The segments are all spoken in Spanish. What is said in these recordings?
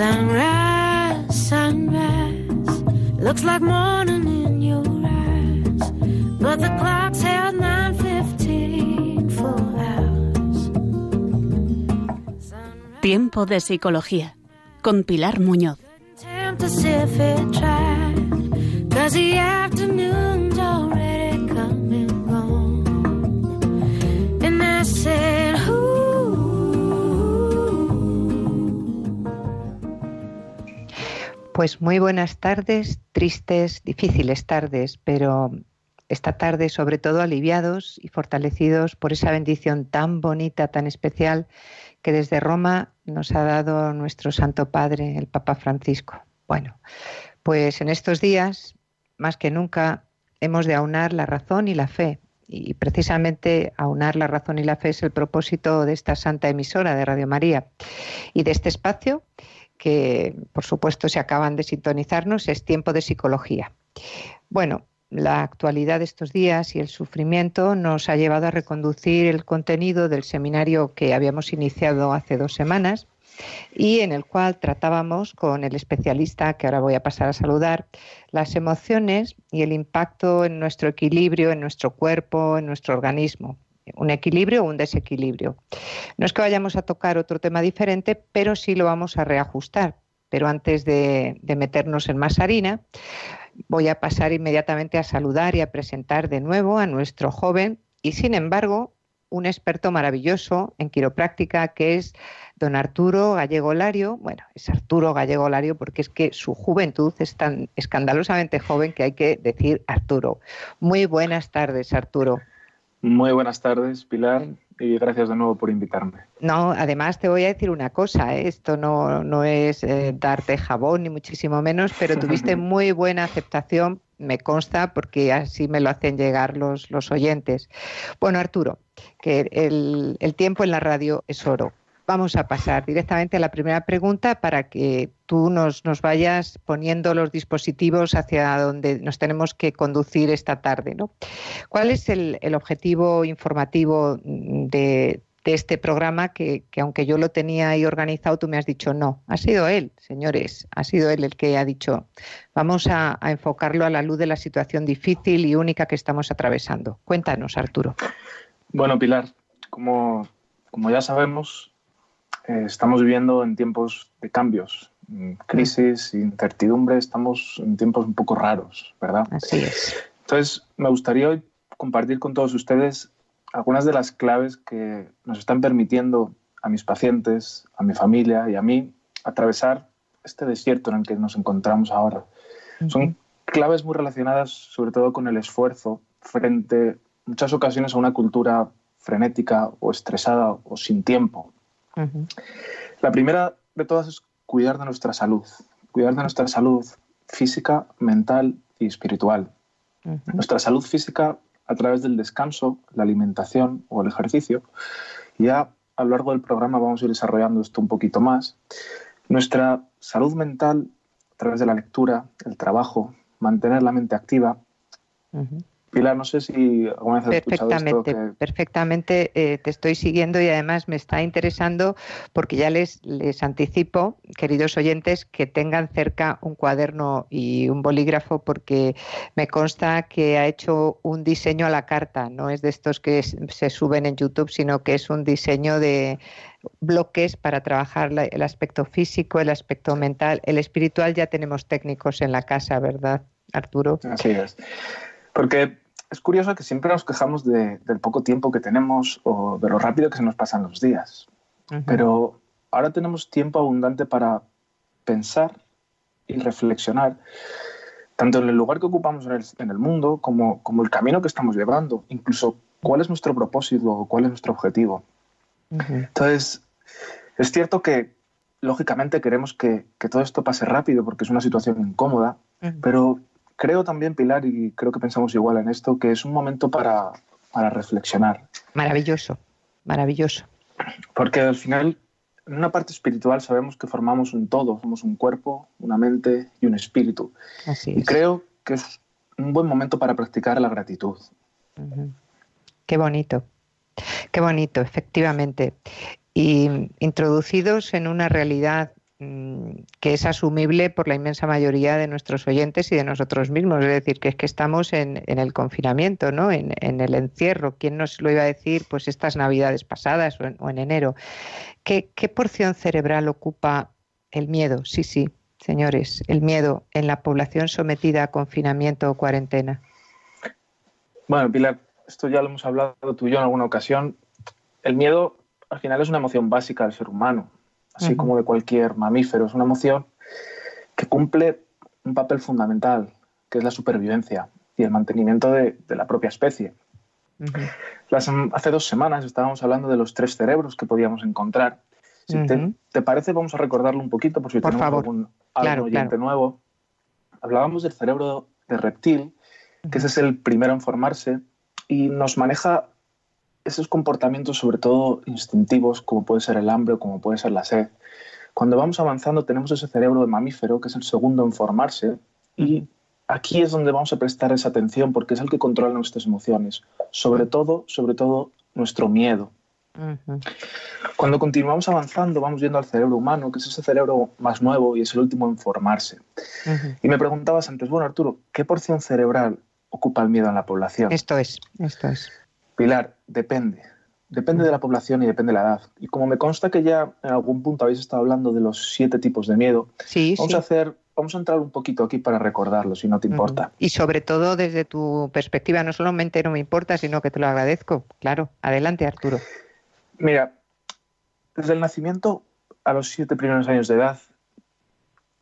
Sunrise, sunrise, looks like morning in your eyes, but the clock's held 9:15 for hours. Tiempo de psicología con Pilar Muñoz. Pues muy buenas tardes, tristes, difíciles tardes, pero esta tarde sobre todo aliviados y fortalecidos por esa bendición tan bonita, tan especial que desde Roma nos ha dado nuestro Santo Padre, el Papa Francisco. Bueno, pues en estos días, más que nunca, hemos de aunar la razón y la fe. Y precisamente aunar la razón y la fe es el propósito de esta santa emisora de Radio María y de este espacio que, por supuesto, se acaban de sintonizarnos, es tiempo de psicología. Bueno, la actualidad de estos días y el sufrimiento nos ha llevado a reconducir el contenido del seminario que habíamos iniciado hace dos semanas y en el cual tratábamos con el especialista que ahora voy a pasar a saludar las emociones y el impacto en nuestro equilibrio, en nuestro cuerpo, en nuestro organismo. Un equilibrio o un desequilibrio. No es que vayamos a tocar otro tema diferente, pero sí lo vamos a reajustar. Pero antes de, de meternos en más harina, voy a pasar inmediatamente a saludar y a presentar de nuevo a nuestro joven y, sin embargo, un experto maravilloso en quiropráctica que es don Arturo Gallego Lario. Bueno, es Arturo Gallego Lario porque es que su juventud es tan escandalosamente joven que hay que decir Arturo. Muy buenas tardes, Arturo. Muy buenas tardes, Pilar, y gracias de nuevo por invitarme. No, además te voy a decir una cosa, ¿eh? esto no, no es eh, darte jabón ni muchísimo menos, pero tuviste muy buena aceptación, me consta, porque así me lo hacen llegar los, los oyentes. Bueno, Arturo, que el, el tiempo en la radio es oro vamos a pasar directamente a la primera pregunta para que tú nos, nos, vayas poniendo los dispositivos hacia donde nos tenemos que conducir esta tarde. ¿no? ¿Cuál es el, el objetivo informativo de, de este programa que, que, aunque yo lo tenía ahí organizado, tú me has dicho no? Ha sido él, señores, ha sido él el que ha dicho vamos a, a enfocarlo a la luz de la situación difícil y única que estamos atravesando. Cuéntanos, Arturo. Bueno, Pilar, como, como ya sabemos, eh, estamos viviendo en tiempos de cambios, crisis, incertidumbre, estamos en tiempos un poco raros, ¿verdad? Así es. Entonces, me gustaría hoy compartir con todos ustedes algunas de las claves que nos están permitiendo a mis pacientes, a mi familia y a mí atravesar este desierto en el que nos encontramos ahora. Uh -huh. Son claves muy relacionadas sobre todo con el esfuerzo frente, en muchas ocasiones, a una cultura frenética o estresada o sin tiempo. Uh -huh. La primera de todas es cuidar de nuestra salud, cuidar de nuestra salud física, mental y espiritual. Uh -huh. Nuestra salud física a través del descanso, la alimentación o el ejercicio. Ya a lo largo del programa vamos a ir desarrollando esto un poquito más. Nuestra salud mental a través de la lectura, el trabajo, mantener la mente activa. Uh -huh. Pilar, no sé si alguna vez has perfectamente, escuchado esto. Que... Perfectamente, eh, te estoy siguiendo y además me está interesando porque ya les, les anticipo, queridos oyentes, que tengan cerca un cuaderno y un bolígrafo porque me consta que ha hecho un diseño a la carta, no es de estos que se suben en YouTube, sino que es un diseño de bloques para trabajar el aspecto físico, el aspecto mental, el espiritual ya tenemos técnicos en la casa, ¿verdad, Arturo? Así es. Porque es curioso que siempre nos quejamos de, del poco tiempo que tenemos o de lo rápido que se nos pasan los días. Uh -huh. Pero ahora tenemos tiempo abundante para pensar y reflexionar, tanto en el lugar que ocupamos en el, en el mundo como, como, el camino que estamos llevando, incluso cuál es nuestro propósito o cuál es nuestro objetivo. Uh -huh. Entonces, es cierto que lógicamente queremos que, que, todo esto pase rápido porque es una situación incómoda, uh -huh. pero creo también, Pilar, y creo que pensamos igual en esto, que es un momento para, para reflexionar. Maravilloso, maravilloso. Porque al final, en una parte espiritual sabemos que formamos un todo, somos un cuerpo, una mente y un espíritu. Así es. Y creo que es un buen momento para practicar la gratitud. Uh -huh. Qué bonito, qué bonito, efectivamente. Y introducidos en una realidad que es asumible por la inmensa mayoría de nuestros oyentes y de nosotros mismos. Es decir, que es que estamos en, el confinamiento, ¿no? En, el encierro. ¿Quién nos lo iba a decir? Pues estas navidades pasadas o en, enero. ¿Qué, ¿Qué porción cerebral ocupa el miedo? Sí, sí, señores, el miedo en la población sometida a confinamiento o cuarentena. Bueno, Pilar, esto ya lo hemos hablado tú y yo en alguna ocasión. El miedo al final es una emoción básica del ser humano, así como de cualquier mamífero. Es una emoción que cumple un papel fundamental, que es la supervivencia y el mantenimiento de, la propia especie. hace dos semanas estábamos hablando de los tres cerebros que podíamos encontrar. Si te, parece, vamos a recordarlo un poquito por si tenemos algún, oyente nuevo. Hablábamos del cerebro de reptil, que ese es el primero en formarse y nos maneja esos comportamientos, sobre todo instintivos, como puede ser el hambre o como puede ser la sed. Cuando vamos avanzando tenemos ese cerebro de mamífero, que es el segundo en formarse, y aquí es donde vamos a prestar esa atención porque es el que controla nuestras emociones, sobre todo, sobre todo nuestro miedo. Cuando continuamos avanzando, vamos viendo al cerebro humano, que es ese cerebro más nuevo y es el último en formarse. Y me preguntabas antes, bueno, Arturo, ¿qué porción cerebral ocupa el miedo en la población? Esto es, esto es. Pilar, depende. Depende de la población y depende de la edad. Y como me consta que ya en algún punto habéis estado hablando de los siete tipos de miedo, vamos a hacer vamos a entrar un poquito aquí para recordarlo, si no te importa. Y sobre todo desde tu perspectiva, no solamente no me importa, sino que te lo agradezco. Claro, adelante Arturo. Mira, desde el nacimiento a los siete primeros años de edad,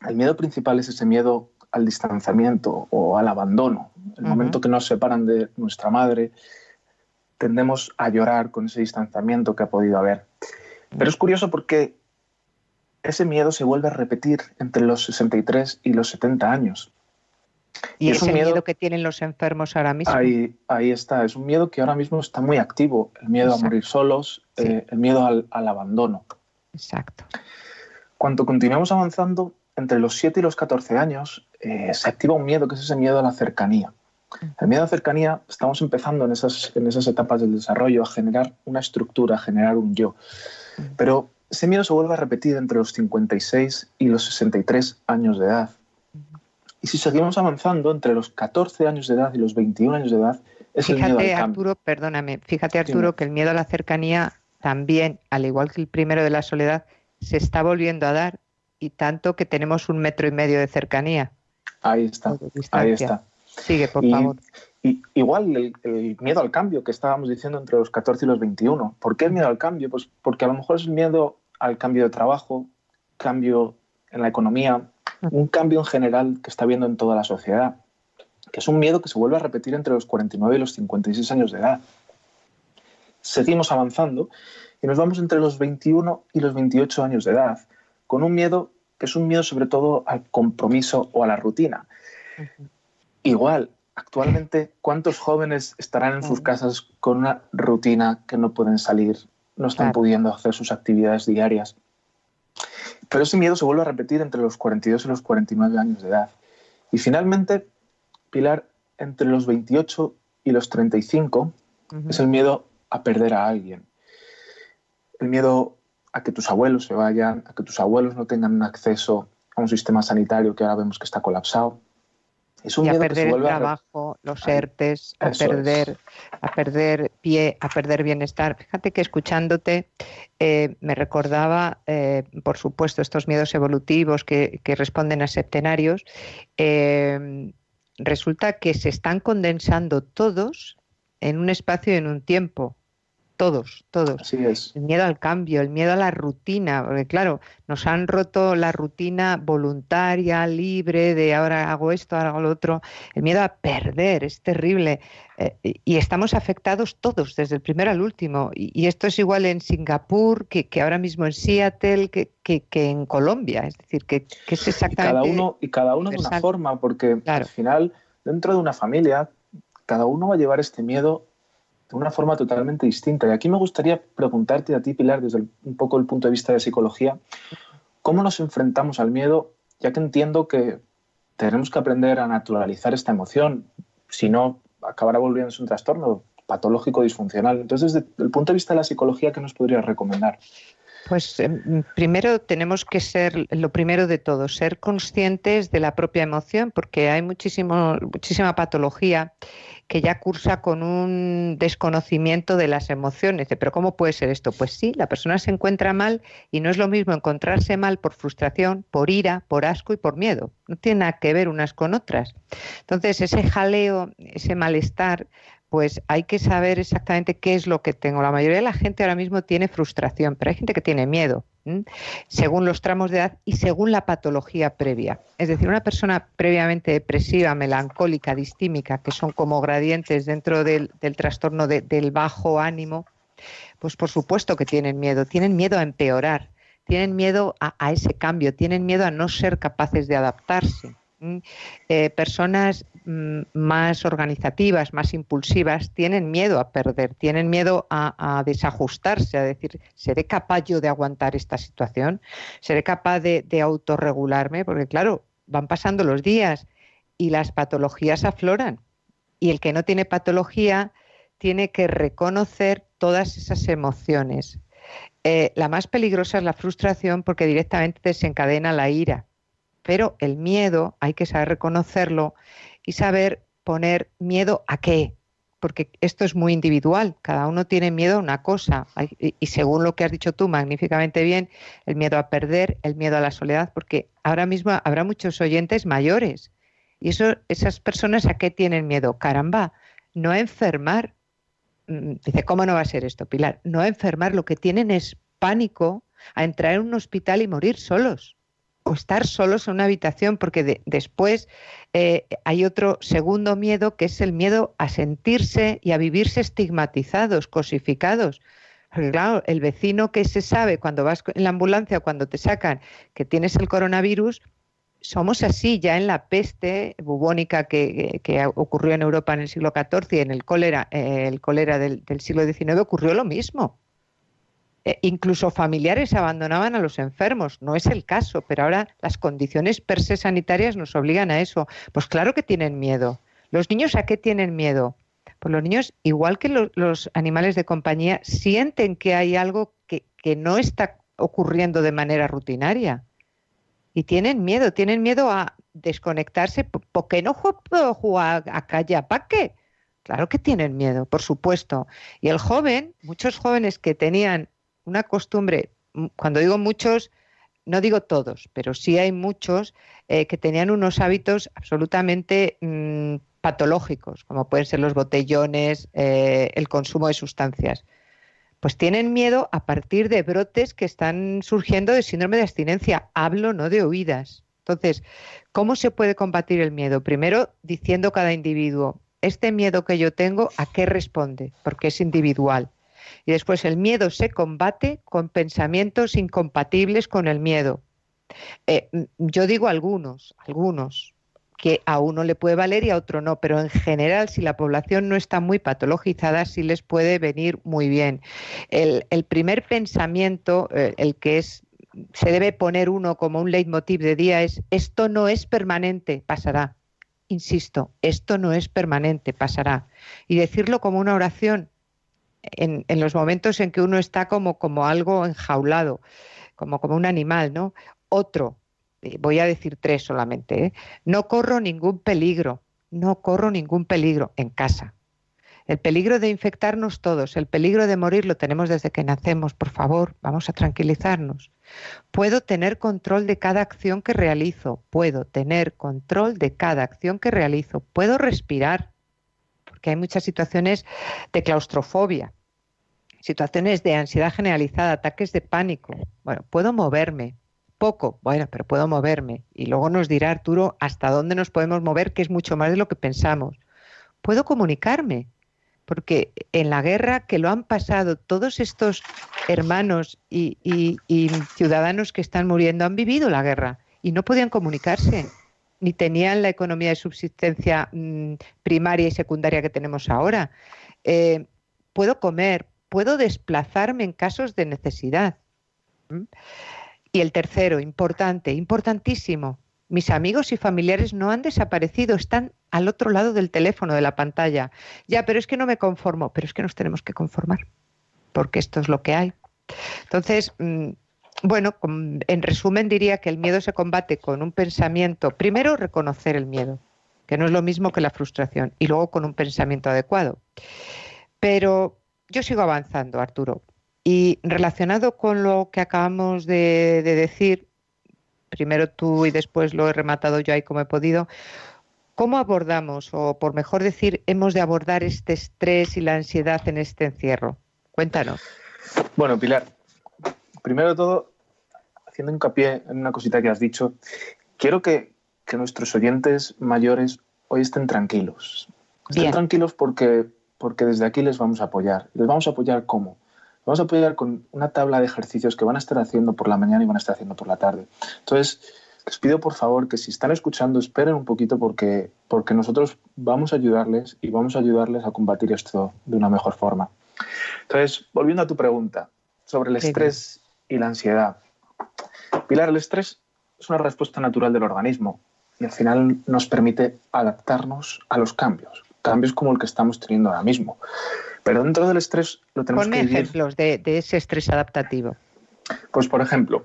el miedo principal es ese miedo al distanciamiento o al abandono, el momento que nos separan de nuestra madre, tendemos a llorar con ese distanciamiento que ha podido haber. Pero es curioso porque ese miedo se vuelve a repetir entre los 63 y los 70 años. Y, es ese miedo, que tienen los enfermos ahora mismo. Ahí, ahí está, es un miedo que ahora mismo está muy activo, el miedo a morir solos, eh, el miedo al, abandono. Exacto. Cuando continuamos avanzando, entre los 7 y los 14 años, eh, se activa un miedo que es ese miedo a la cercanía. El miedo a cercanía, estamos empezando en esas, en esas etapas del desarrollo a generar una estructura, a generar un yo. Pero ese miedo se vuelve a repetir entre los 56 y los 63 años de edad. Y si seguimos avanzando, entre los 14 años de edad y los 21 años de edad, es el miedo al Arturo, perdóname, fíjate Arturo que el miedo a la cercanía también, al igual que el primero de la soledad, se está volviendo a dar y tanto que tenemos un metro y medio de cercanía. Ahí está, ahí está. Sigue, por favor. Y, igual el, miedo al cambio que estábamos diciendo entre los 14 y los 21. ¿Por qué el miedo al cambio? Pues porque a lo mejor es el miedo al cambio de trabajo, cambio en la economía, un cambio en general que está viendo en toda la sociedad, que es un miedo que se vuelve a repetir entre los 49 y los 56 años de edad. Seguimos avanzando y nos vamos entre los 21 y los 28 años de edad, con un miedo que es un miedo sobre todo al compromiso o a la rutina. Igual, actualmente, ¿cuántos jóvenes estarán en sus casas con una rutina que no pueden salir, no están pudiendo hacer sus actividades diarias? Pero ese miedo se vuelve a repetir entre los 42 y los 49 años de edad. Y finalmente, Pilar, entre los 28 y los 35 es el miedo a perder a alguien. El miedo a que tus abuelos se vayan, a que tus abuelos no tengan acceso a un sistema sanitario que ahora vemos que está colapsado y a perder el trabajo, los ERTES, a perder, a perder pie, a perder bienestar. Fíjate que escuchándote eh, me recordaba, eh, por supuesto, estos miedos evolutivos que, responden a septenarios. Eh, resulta que se están condensando todos en un espacio y en un tiempo todos, todos. El miedo al cambio, el miedo a la rutina, porque claro, nos han roto la rutina voluntaria, libre, de ahora hago esto, ahora hago lo otro. El miedo a perder es terrible. Eh, y estamos afectados todos, desde el primero al último. Y, esto es igual en Singapur, que, ahora mismo en Seattle, que, en Colombia. Es decir, que, es exactamente. Y cada uno, y cada uno de una forma, porque al final, dentro de una familia, cada uno va a llevar este miedo de una forma totalmente distinta. Y aquí me gustaría preguntarte a ti, Pilar, desde un poco el punto de vista de psicología, ¿cómo nos enfrentamos al miedo? Ya que entiendo que tenemos que aprender a naturalizar esta emoción, si no, acabará volviéndose un trastorno patológico disfuncional. Entonces, desde el punto de vista de la psicología, ¿qué nos podrías recomendar? Pues em, primero tenemos que ser, lo primero de todo, ser conscientes de la propia emoción, porque hay muchísimo, muchísima patología que ya cursa con un desconocimiento de las emociones. Pero ¿cómo puede ser esto? Pues sí, la persona se encuentra mal y no es lo mismo encontrarse mal por frustración, por ira, por asco y por miedo. No tiene nada que ver unas con otras. Entonces, ese jaleo, ese malestar, pues hay que saber exactamente qué es lo que tengo. La mayoría de la gente ahora mismo tiene frustración, pero hay gente que tiene miedo, según los tramos de edad y según la patología previa. Es decir, una persona previamente depresiva, melancólica, distímica, que son como gradientes dentro del, trastorno del bajo ánimo, pues por supuesto que tienen miedo, tienen miedo a empeorar, tienen miedo a ese cambio, tienen miedo a no ser capaces de adaptarse. Eh, personas mm, más organizativas, más impulsivas, tienen miedo a perder, tienen miedo a, desajustarse, a decir, ¿seré capaz yo de aguantar esta situación? ¿Seré capaz de, de autorregularme? Porque claro, van pasando los días y las patologías afloran. Y el que no tiene patología tiene que reconocer todas esas emociones. Eh, la más peligrosa es la frustración porque directamente desencadena la ira pero el miedo hay que saber reconocerlo y saber poner miedo a qué, porque esto es muy individual, cada uno tiene miedo a una cosa, y según lo que has dicho tú magníficamente bien, el miedo a perder, el miedo a la soledad, porque ahora mismo habrá muchos oyentes mayores, y eso, esas personas a qué tienen miedo, caramba, no enfermar. Mm, dice, ¿cómo no va a ser esto, Pilar? No enfermar, lo que tienen es pánico a entrar en un hospital y morir solos o estar solos en una habitación, porque después eh, hay otro segundo miedo que es el miedo a sentirse y a vivirse estigmatizados, cosificados. Porque claro, el vecino que se sabe cuando vas en la ambulancia, cuando te sacan que tienes el coronavirus, somos así ya en la peste bubónica que, ocurrió en Europa en el siglo XIV y en el cólera, eh, el cólera del, del siglo XIX ocurrió lo mismo. Eh, incluso familiares abandonaban a los enfermos. No es el caso, pero ahora las condiciones per se sanitarias nos obligan a eso. Pues claro que tienen miedo. ¿Los niños a qué tienen miedo? Pues los niños, igual que los animales de compañía, sienten que hay algo que, no está ocurriendo de manera rutinaria. Y tienen miedo, tienen miedo a desconectarse. ¿Por qué no puedo jugar a calle para qué? Claro que tienen miedo, por supuesto. Y el joven, muchos jóvenes que tenían una costumbre, cuando digo muchos, no digo todos, pero sí hay muchos eh, que tenían unos hábitos absolutamente mm, patológicos, como pueden ser los botellones, eh, el consumo de sustancias. Pues tienen miedo a partir de brotes que están surgiendo de síndrome de abstinencia. Hablo no de oídas. Entonces, ¿cómo se puede combatir el miedo? Primero, diciendo cada individuo, este miedo que yo tengo, ¿a qué responde? Porque es individual. Y después el miedo se combate con pensamientos incompatibles con el miedo. Eh, yo digo algunos, algunos, que a uno le puede valer y a otro no, pero en general, si la población no está muy patologizada, sí les puede venir muy bien. El, primer pensamiento, eh, el que es se debe poner uno como un leitmotiv de día es esto no es permanente, pasará. Insisto, esto no es permanente, pasará. Y decirlo como una oración, en, los momentos en que uno está como, como algo enjaulado, como, como un animal, ¿no? Otro, eh, voy a decir tres solamente, ¿eh? no corro ningún peligro, no corro ningún peligro en casa. El peligro de infectarnos todos, el peligro de morir lo tenemos desde que nacemos, por favor, vamos a tranquilizarnos. Puedo tener control de cada acción que realizo, puedo tener control de cada acción que realizo, puedo respirar, porque hay muchas situaciones de claustrofobia, situaciones de ansiedad generalizada, ataques de pánico. Bueno, puedo moverme, poco, bueno, pero puedo moverme. Y luego nos dirá Arturo hasta dónde nos podemos mover, que es mucho más de lo que pensamos. Puedo comunicarme, porque en la guerra que lo han pasado todos estos hermanos y, ciudadanos que están muriendo han vivido la guerra y no podían comunicarse ni tenían la economía de subsistencia mm, primaria y secundaria que tenemos ahora. Eh, puedo comer, puedo desplazarme en casos de necesidad. ¿Mm? Y el tercero, importante, importantísimo, mis amigos y familiares no han desaparecido, están al otro lado del teléfono, de la pantalla. Ya, pero es que no me conformo, pero es que nos tenemos que conformar, porque esto es lo que hay. Entonces, mm, bueno, en resumen diría que el miedo se combate con un pensamiento, primero reconocer el miedo, que no es lo mismo que la frustración, y luego con un pensamiento adecuado. Pero yo sigo avanzando, Arturo, y relacionado con lo que acabamos de, decir, primero tú y después lo he rematado yo ahí como he podido, ¿cómo abordamos, o por mejor decir, hemos de abordar este estrés y la ansiedad en este encierro? Cuéntanos. Bueno, Pilar, primero de todo, haciendo hincapié en una cosita que has dicho, quiero que, nuestros oyentes mayores hoy estén tranquilos. Estén tranquilos porque, porque desde aquí les vamos a apoyar. ¿Les vamos a apoyar cómo? Vamos a apoyar con una tabla de ejercicios que van a estar haciendo por la mañana y van a estar haciendo por la tarde. Entonces, les pido por favor que si están escuchando, esperen un poquito porque, porque nosotros vamos a ayudarles y vamos a ayudarles a combatir esto de una mejor forma. Entonces, volviendo a tu pregunta sobre el estrés y la ansiedad. Pilar, el estrés es una respuesta natural del organismo y al final nos permite adaptarnos a los cambios, cambios como el que estamos teniendo ahora mismo. Pero dentro del estrés lo tenemos que dividir. ejemplos de, ese estrés adaptativo. Pues, por ejemplo,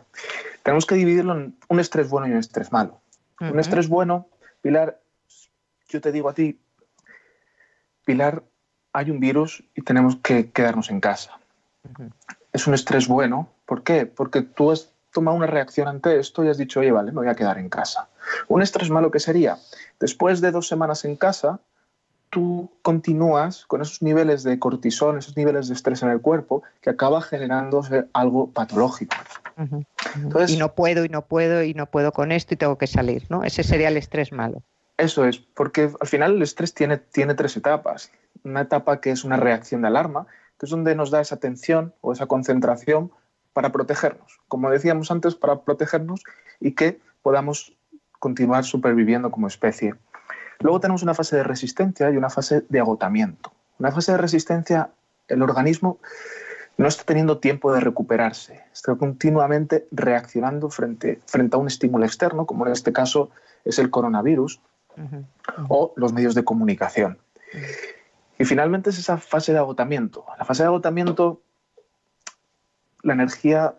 tenemos que dividirlo en un estrés bueno y un estrés malo. Un estrés bueno, Pilar, yo te digo a ti, Pilar, hay un virus y tenemos que quedarnos en casa. Es un estrés bueno. ¿Por qué? Porque tú has tomado una reacción ante esto y has dicho, oye, vale, me voy a quedar en casa. Un estrés malo que sería, después de dos semanas en casa, tú continúas con esos niveles de cortisol, esos niveles de estrés en el cuerpo, que acaba generándose algo patológico. y no puedo, y no puedo, y no puedo con esto, y tengo que salir, ¿no? Ese sería el estrés malo. Eso es, porque al final el estrés tiene, tiene tres etapas. Una etapa que es una reacción de alarma, que es donde nos da esa atención o esa concentración para protegernos. Como decíamos antes, para protegernos y que podamos continuar superviviendo como especie. Luego tenemos una fase de resistencia y una fase de agotamiento. Una fase de resistencia, el organismo no está teniendo tiempo de recuperarse, está continuamente reaccionando frente, frente a un estímulo externo, como en este caso es el coronavirus, o los medios de comunicación. Y finalmente es esa fase de agotamiento. La fase de agotamiento, la energía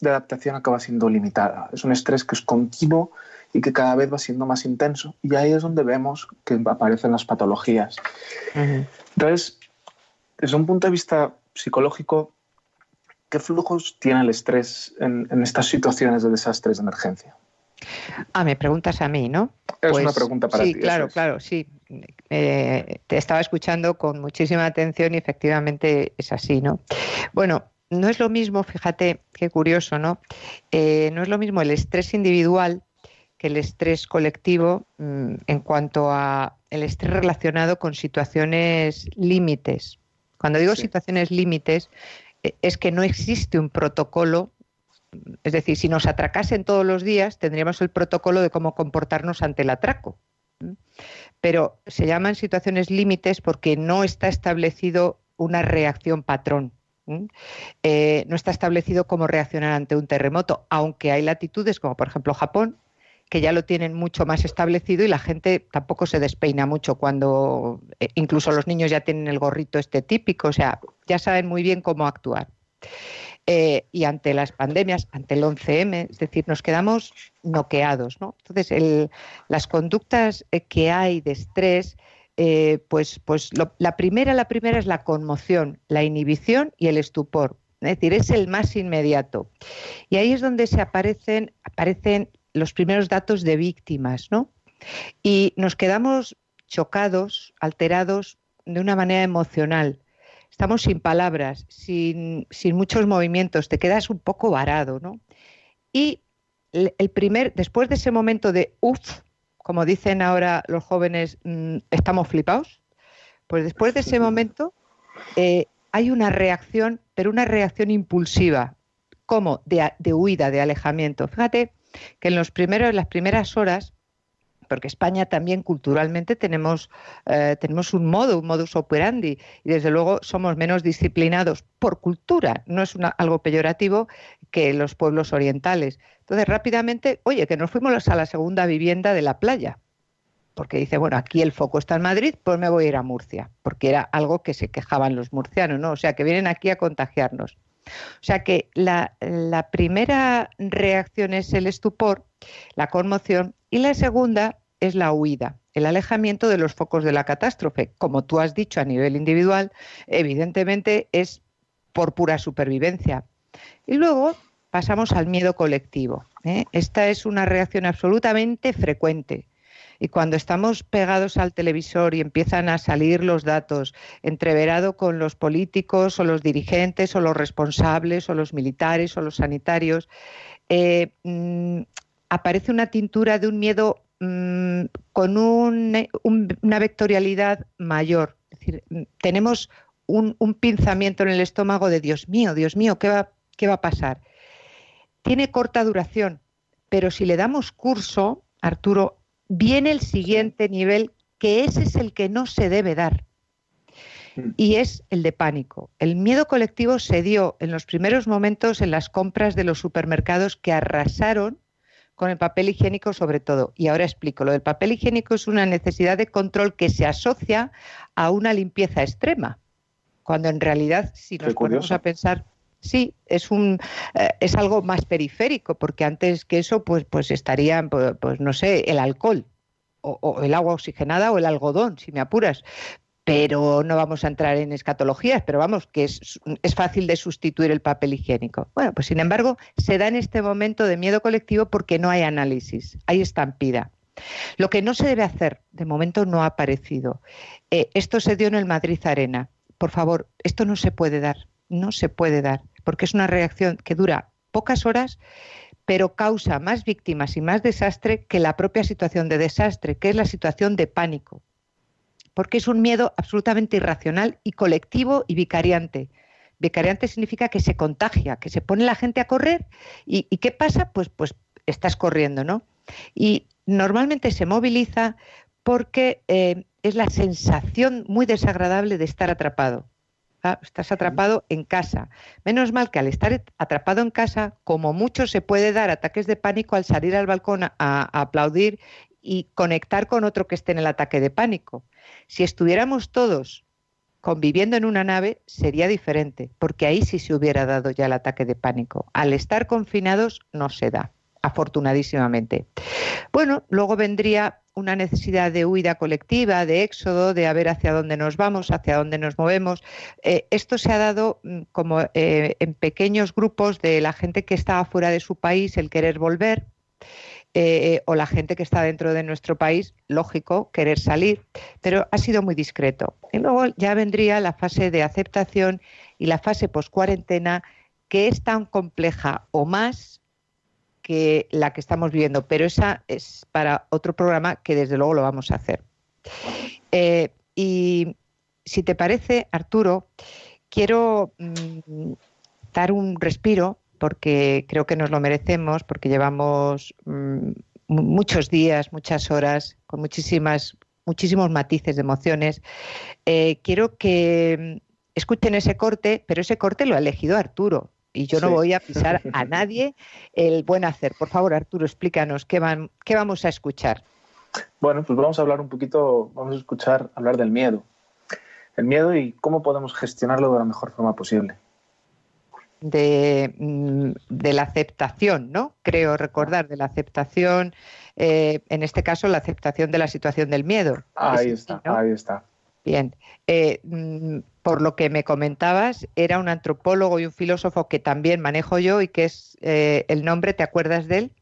de adaptación acaba siendo limitada. Es un estrés que es continuo y que cada vez va siendo más intenso. Y ahí es donde vemos que aparecen las patologías. Entonces, desde un punto de vista psicológico, ¿qué flujos tiene el estrés en, en estas situaciones de desastres de emergencia? Ah, me preguntas a mí, ¿no? Es una pues pregunta para ti. Sí, claro, claro, sí. Eh, te estaba escuchando con muchísima atención y efectivamente es así, ¿no? Bueno, no es lo mismo, fíjate qué curioso, ¿no? Eh, no es lo mismo el estrés individual que el estrés colectivo mm, en cuanto a el estrés relacionado con situaciones límites. Cuando digo situaciones límites, eh, es que no existe un protocolo es decir, si nos atracasen todos los días, tendríamos el protocolo de cómo comportarnos ante el atraco. Pero se llaman situaciones límites porque no está establecido una reacción patrón. Eh, no está establecido cómo reaccionar ante un terremoto, aunque hay latitudes como por ejemplo Japón, que ya lo tienen mucho más establecido y la gente tampoco se despeina mucho cuando eh, incluso los niños ya tienen el gorrito este típico, o sea, ya saben muy bien cómo actuar. Eh, y ante las pandemias, ante el 11M, es decir, nos quedamos noqueados. ¿no? Entonces, las conductas que hay de estrés, eh, pues, pues la primera, la primera es la conmoción, la inhibición y el estupor. Es decir, es el más inmediato. Y ahí es donde se aparecen, aparecen los primeros datos de víctimas, ¿no? Y nos quedamos chocados, alterados de una manera emocional estamos sin palabras, sin, muchos movimientos, te quedas un poco varado, ¿no? Y el primer, después de ese momento de uff, como dicen ahora los jóvenes, mm, estamos flipados, pues después de ese momento eh, hay una reacción, pero una reacción impulsiva, como de, huida, de alejamiento. Fíjate que en los primeros, las primeras horas porque España también culturalmente tenemos, eh, tenemos un modo, un modus operandi, y desde luego somos menos disciplinados por cultura, no es algo peyorativo que los pueblos orientales. Entonces, rápidamente, oye, que nos fuimos a la segunda vivienda de la playa, porque dice, bueno, aquí el foco está en Madrid, pues me voy a ir a Murcia, porque era algo que se quejaban los murcianos, ¿no? O sea, que vienen aquí a contagiarnos. O sea que la, la primera reacción es el estupor, la conmoción, y la segunda es la huida, el alejamiento de los focos de la catástrofe. Como tú has dicho a nivel individual, evidentemente es por pura supervivencia. Y luego pasamos al miedo colectivo. ¿eh? Esta es una reacción absolutamente frecuente. Y cuando estamos pegados al televisor y empiezan a salir los datos, entreverado con los políticos o los dirigentes o los responsables o los militares o los sanitarios, eh, mm, aparece una tintura de un miedo mm, con una vectorialidad mayor. Es decir, mm, tenemos un, pinzamiento en el estómago de Dios mío, Dios mío, ¿qué va, ¿qué va a pasar? Tiene corta duración, pero si le damos curso, Arturo, viene el siguiente nivel, que ese es el que no se debe dar. Mm. Y es el de pánico. El miedo colectivo se dio en los primeros momentos en las compras de los supermercados que arrasaron con el papel higiénico sobre todo. Y ahora explico. Lo del papel higiénico es una necesidad de control que se asocia a una limpieza extrema cuando en realidad si nos ponemos a pensar sí es un eh, es algo más periférico porque antes que eso pues pues estarían pues, pues, no sé el alcohol o, el agua oxigenada o el algodón si me apuras pero no vamos a entrar en escatologías, pero vamos, que es, es, fácil de sustituir el papel higiénico. Bueno, pues sin embargo, se da en este momento de miedo colectivo porque no hay análisis, hay estampida. Lo que no se debe hacer, de momento no ha aparecido. Eh, esto se dio en el Madrid Arena por favor, esto no se puede dar, no se puede dar, porque es una reacción que dura pocas horas, pero causa más víctimas y más desastre que la propia situación de desastre, que es la situación de pánico, porque es un miedo absolutamente irracional y colectivo y vicariante. Vicariante significa que se contagia, que se pone la gente a correr y, ¿qué pasa? Pues, pues estás corriendo, ¿no? Y normalmente se moviliza porque eh, es la sensación muy desagradable de estar atrapado. Ah, estás atrapado en casa. Menos mal que al estar atrapado en casa, como mucho se puede dar ataques de pánico al salir al balcón a, aplaudir y conectar con otro que esté en el ataque de pánico. Si estuviéramos todos conviviendo en una nave sería diferente, porque ahí sí se hubiera dado ya el ataque de pánico. Al estar confinados no se da, afortunadísimamente. Bueno, luego vendría una necesidad de huida colectiva, de éxodo, de a ver hacia dónde nos vamos, hacia dónde nos movemos. Eh, esto se ha dado mm, como eh, en pequeños grupos de la gente que estaba fuera de su país, el querer volver. Eh, o la gente que está dentro de nuestro país, lógico, querer salir, pero ha sido muy discreto. Y luego ya vendría la fase de aceptación y la fase post-cuarentena, que es tan compleja o más que la que estamos viviendo, pero esa es para otro programa que desde luego lo vamos a hacer. Eh, y si te parece, Arturo, quiero mm, dar un respiro porque creo que nos lo merecemos, porque llevamos mm, muchos días, muchas horas, con muchísimas, muchísimos matices de emociones. Eh, quiero que mm, escuchen ese corte, pero ese corte lo ha elegido Arturo y yo no voy a pisar a nadie el buen hacer. Por favor, Arturo, explícanos qué, van, qué vamos a escuchar. Bueno, pues vamos a hablar un poquito, vamos a escuchar hablar del miedo. El miedo y cómo podemos gestionarlo de la mejor forma posible. De, mm, la aceptación, ¿no? Creo recordar, de la aceptación, eh, en este caso, la aceptación de la situación del miedo. Ahí está, ahí está. Bien. Eh, mm, por lo que me comentabas, era un antropólogo y un filósofo que también manejo yo y que es eh, el nombre, ¿te acuerdas de él?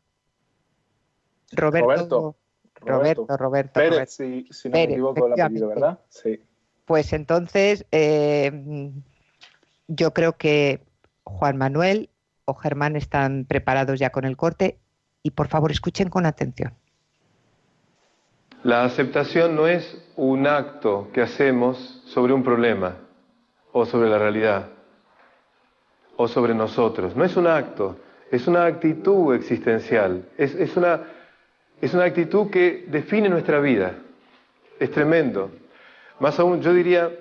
Roberto. Roberto, Roberto. Pérez, Si, no me equivoco el apellido, ¿verdad? Sí. Pues entonces, eh, yo creo que Juan Manuel o Germán están preparados ya con el corte y por favor escuchen con atención. La aceptación no es un acto que hacemos sobre un problema o sobre la realidad o sobre nosotros. No es un acto, es una actitud existencial, es, una, es una actitud que define nuestra vida. Es tremendo. Más aún, yo diría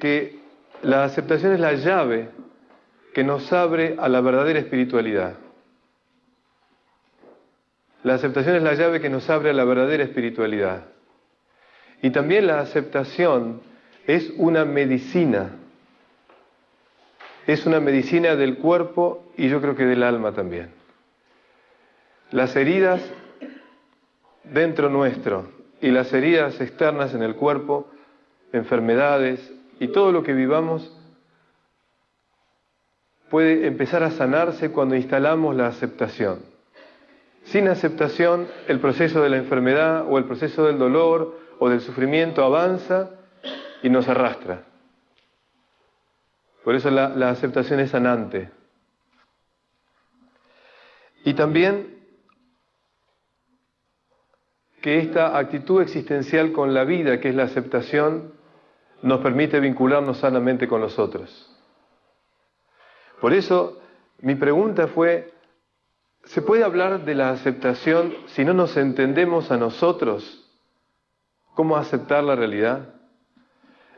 que la aceptación es la llave que nos abre a la verdadera espiritualidad. La aceptación es la llave que nos abre a la verdadera espiritualidad. Y también la aceptación es una medicina es una medicina del cuerpo y yo creo que del alma también. Las heridas dentro nuestro y las heridas externas en el cuerpo, enfermedades y todo lo que vivamos puede empezar a sanarse cuando instalamos la aceptación. Sin aceptación, el proceso de la enfermedad o el proceso del dolor o del sufrimiento avanza y nos arrastra. Por eso la, aceptación es sanante. Y también que esta actitud existencial con la vida, que es la aceptación, nos permite vincularnos sanamente con los otros. Por eso mi pregunta fue, ¿se puede hablar de la aceptación si no nos entendemos a nosotros? ¿Cómo aceptar la realidad?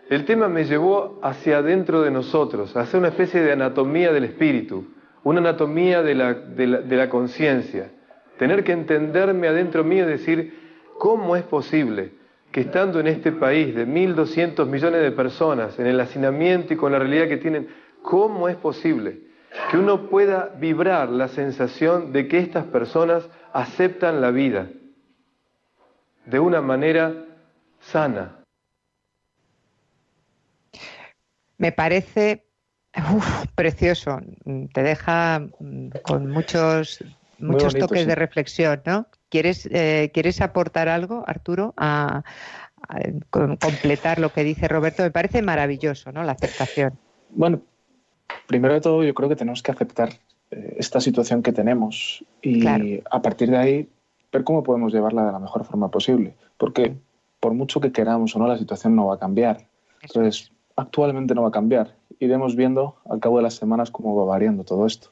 El tema me llevó hacia adentro de nosotros, hacia una especie de anatomía del espíritu, una anatomía de la, de la conciencia. Tener que entenderme adentro mío y decir, ¿cómo es posible que estando en este país de 1.200 millones de personas, en el hacinamiento y con la realidad que tienen, ¿cómo es posible que uno pueda vibrar la sensación de que estas personas aceptan la vida de una manera sana? Me parece precioso, te deja mm, con muchos, muchos toques de reflexión, ¿no? ¿Quieres, eh, ¿Quieres aportar algo, Arturo, a, completar lo que dice Roberto? Me parece maravilloso, ¿no? La aceptación. Bueno, primero de todo, yo creo que tenemos que aceptar eh, esta situación que tenemos y a partir de ahí ver cómo podemos llevarla de la mejor forma posible. Porque por mucho que queramos o no, la situación no va a cambiar. Entonces, actualmente no va a cambiar. Iremos viendo al cabo de las semanas cómo va variando todo esto.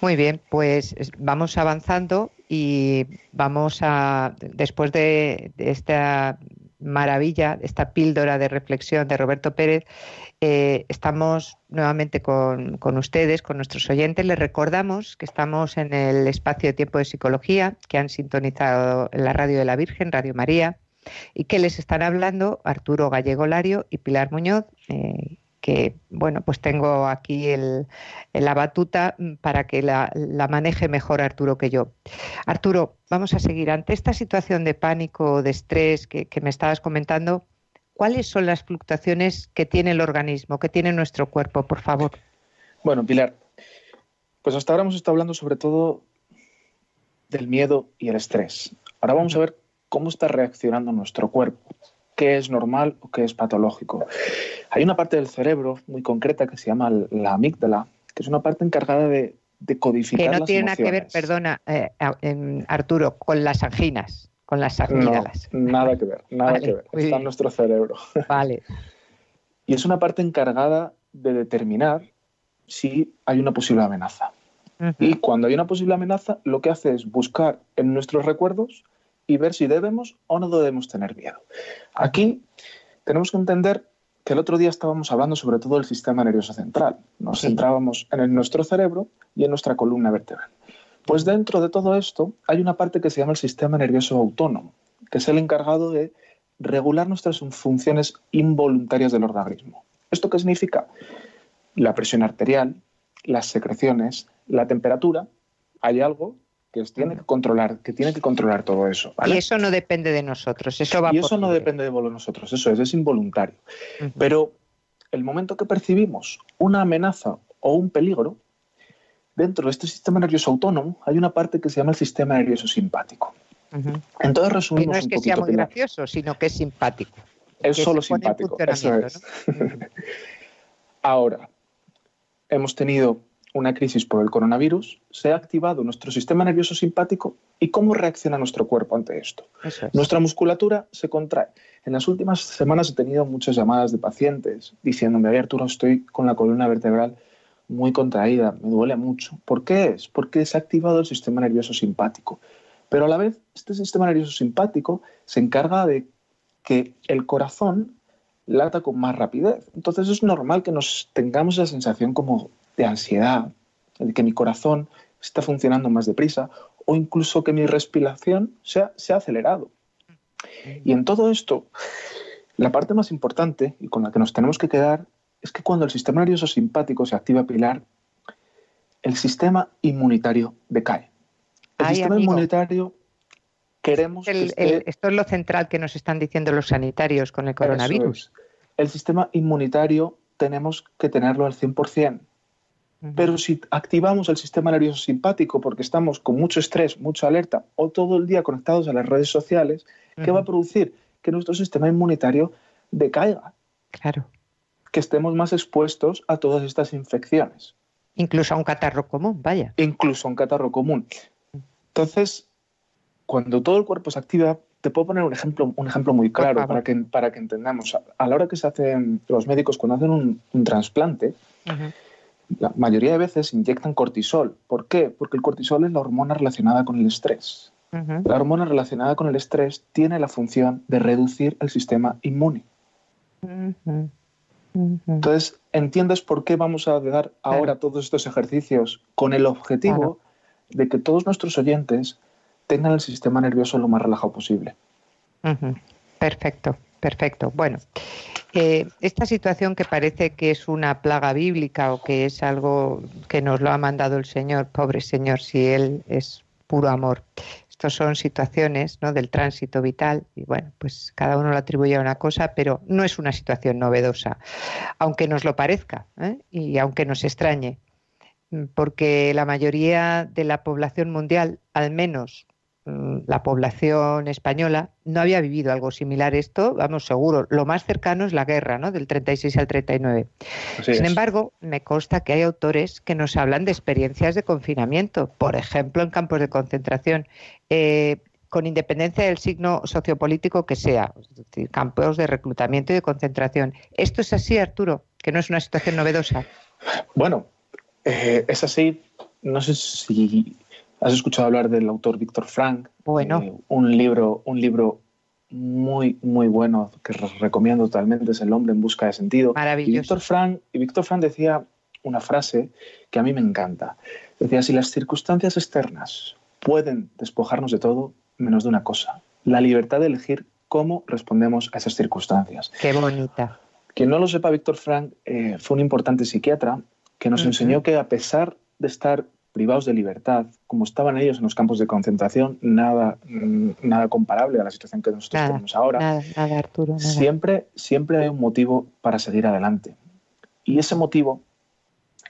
Muy bien, pues vamos avanzando y vamos a, después de, esta maravilla, esta píldora de reflexión de Roberto Pérez, eh, estamos nuevamente con, con, ustedes, con nuestros oyentes. Les recordamos que estamos en el espacio de tiempo de psicología, que han sintonizado en la radio de la Virgen, Radio María, y que les están hablando Arturo Gallego Lario y Pilar Muñoz. Eh, que bueno, pues tengo aquí la batuta para que la, maneje mejor Arturo que yo. Arturo, vamos a seguir. Ante esta situación de pánico, de estrés que, me estabas comentando, ¿cuáles son las fluctuaciones que tiene el organismo, que tiene nuestro cuerpo, por favor? Bueno, Pilar, pues hasta ahora hemos estado hablando sobre todo del miedo y el estrés. Ahora vamos a ver cómo está reaccionando nuestro cuerpo qué es normal o qué es patológico. Hay una parte del cerebro muy concreta que se llama la amígdala, que es una parte encargada de, de codificar. Que no tiene nada que ver, perdona, eh, Arturo, con las anginas, con las amígdalas. nada que ver, nada que ver. Está en nuestro cerebro. Vale. y es una parte encargada de determinar si hay una posible amenaza. Y cuando hay una posible amenaza, lo que hace es buscar en nuestros recuerdos y ver si debemos o no debemos tener miedo. Aquí tenemos que entender que el otro día estábamos hablando sobre todo del sistema nervioso central. Nos centrábamos en nuestro cerebro y en nuestra columna vertebral. Pues dentro de todo esto hay una parte que se llama el sistema nervioso autónomo, que es el encargado de regular nuestras funciones involuntarias del organismo. ¿Esto qué significa? La presión arterial, las secreciones, la temperatura. Hay algo que tiene que controlar, que tiene que controlar todo eso. Y eso no depende de nosotros, eso va Y eso no depende de nosotros, eso es, es involuntario. Pero el momento que percibimos una amenaza o un peligro, dentro de este sistema nervioso autónomo hay una parte que se llama el sistema nervioso simpático. Entonces resumimos. no es que sea muy gracioso, sino que es simpático. Es solo simpático. Eso es. Ahora, hemos tenido una crisis por el coronavirus, se ha activado nuestro sistema nervioso simpático y cómo reacciona nuestro cuerpo ante esto. Nuestra musculatura se contrae. En las últimas semanas he tenido muchas llamadas de pacientes diciéndome, Arturo, estoy con la columna vertebral muy contraída, me duele mucho. ¿Por qué es? Porque se ha activado el sistema nervioso simpático. Pero a la vez, este sistema nervioso simpático se encarga de que el corazón lata con más rapidez. Entonces es normal que nos tengamos esa sensación como de ansiedad, de que mi corazón está funcionando más deprisa o incluso que mi respiración se ha, se ha acelerado. Y en todo esto, la parte más importante y con la que nos tenemos que quedar es que cuando el sistema nervioso simpático se activa, Pilar, el sistema inmunitario decae. El sistema inmunitario queremos... esto es lo central que nos están diciendo los sanitarios con el coronavirus. El sistema inmunitario tenemos que tenerlo al 100%. Pero si activamos el sistema nervioso simpático porque estamos con mucho estrés, mucha alerta o todo el día conectados a las redes sociales, ¿qué va a producir? Que nuestro sistema inmunitario decaiga. Claro. Que estemos más expuestos a todas estas infecciones. Incluso a un catarro común, vaya. Incluso a un catarro común. Entonces, cuando todo el cuerpo se activa, te puedo poner un ejemplo, un ejemplo muy claro para que, para que entendamos. A la hora que se hacen los médicos cuando hacen un, trasplante, la mayoría de veces inyectan cortisol. ¿Por qué? Porque el cortisol es la hormona relacionada con el estrés. La hormona relacionada con el estrés tiene la función de reducir el sistema inmune. Entonces, ¿entiendes por qué vamos a dar ahora todos estos ejercicios con el objetivo de que todos nuestros oyentes tengan el sistema nervioso lo más relajado posible? Perfecto, perfecto. Bueno, esta situación que parece que es una plaga bíblica o que es algo que nos lo ha mandado el Señor, pobre Señor, si Él es puro amor, estos son situaciones ¿no? del tránsito vital y bueno, pues cada uno lo atribuye a una cosa, pero no es una situación novedosa, aunque nos lo parezca ¿eh? y aunque nos extrañe, porque la mayoría de la población mundial, al menos la población española no había vivido algo similar esto, vamos seguro, lo más cercano es la guerra, ¿no? Del 36 al 39. Sin embargo, me consta que hay autores que nos hablan de experiencias de confinamiento, por ejemplo, en campos de concentración. Eh, con independencia del signo sociopolítico que sea, campos de reclutamiento y de concentración. ¿Esto es así, Arturo? ¿Que no es una situación novedosa? Bueno, eh, es así. No sé si ¿Has escuchado hablar del autor Víctor Frank? Bueno. Eh, un libro, un libro muy, muy bueno que recomiendo totalmente, es El hombre en busca de sentido. Maravilloso. Y Víctor Frank, y Víctor Frank decía una frase que a mí me encanta. Decía, si las circunstancias externas pueden despojarnos de todo, menos de una cosa, la libertad de elegir cómo respondemos a esas circunstancias. Qué bonita. Quien no lo sepa, Víctor Frank eh, fue un importante psiquiatra que nos enseñó que a pesar de estar privados de libertad, como estaban ellos en los campos de concentración, nada, mm, nada comparable a la situación que nosotros tenemos ahora. Nada, nada, Arturo. Siempre, siempre hay un motivo para seguir adelante. Y ese motivo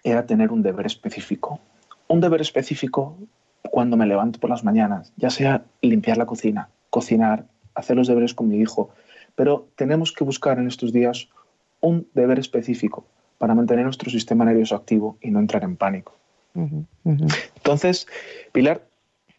era tener un deber específico. Un deber específico cuando me levanto por las mañanas, ya sea limpiar la cocina, cocinar, hacer los deberes con mi hijo, pero tenemos que buscar en estos días un deber específico para mantener nuestro sistema nervioso activo y no entrar en pánico. Entonces, Pilar,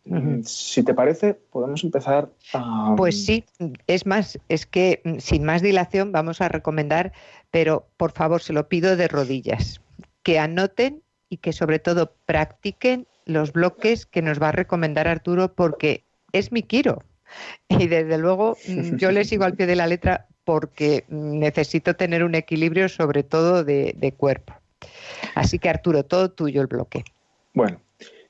mm, si te parece, podemos empezar a... Pues sí, es más, es que mm, sin más dilación vamos a recomendar, pero por favor se lo pido de rodillas, que anoten y que sobre todo practiquen los bloques que nos va a recomendar Arturo porque es mi Kiro. Y desde luego mm, yo le sigo al pie de la letra porque necesito tener un equilibrio sobre todo de cuerpo. Así que Arturo, todo tuyo el bloque. Bueno,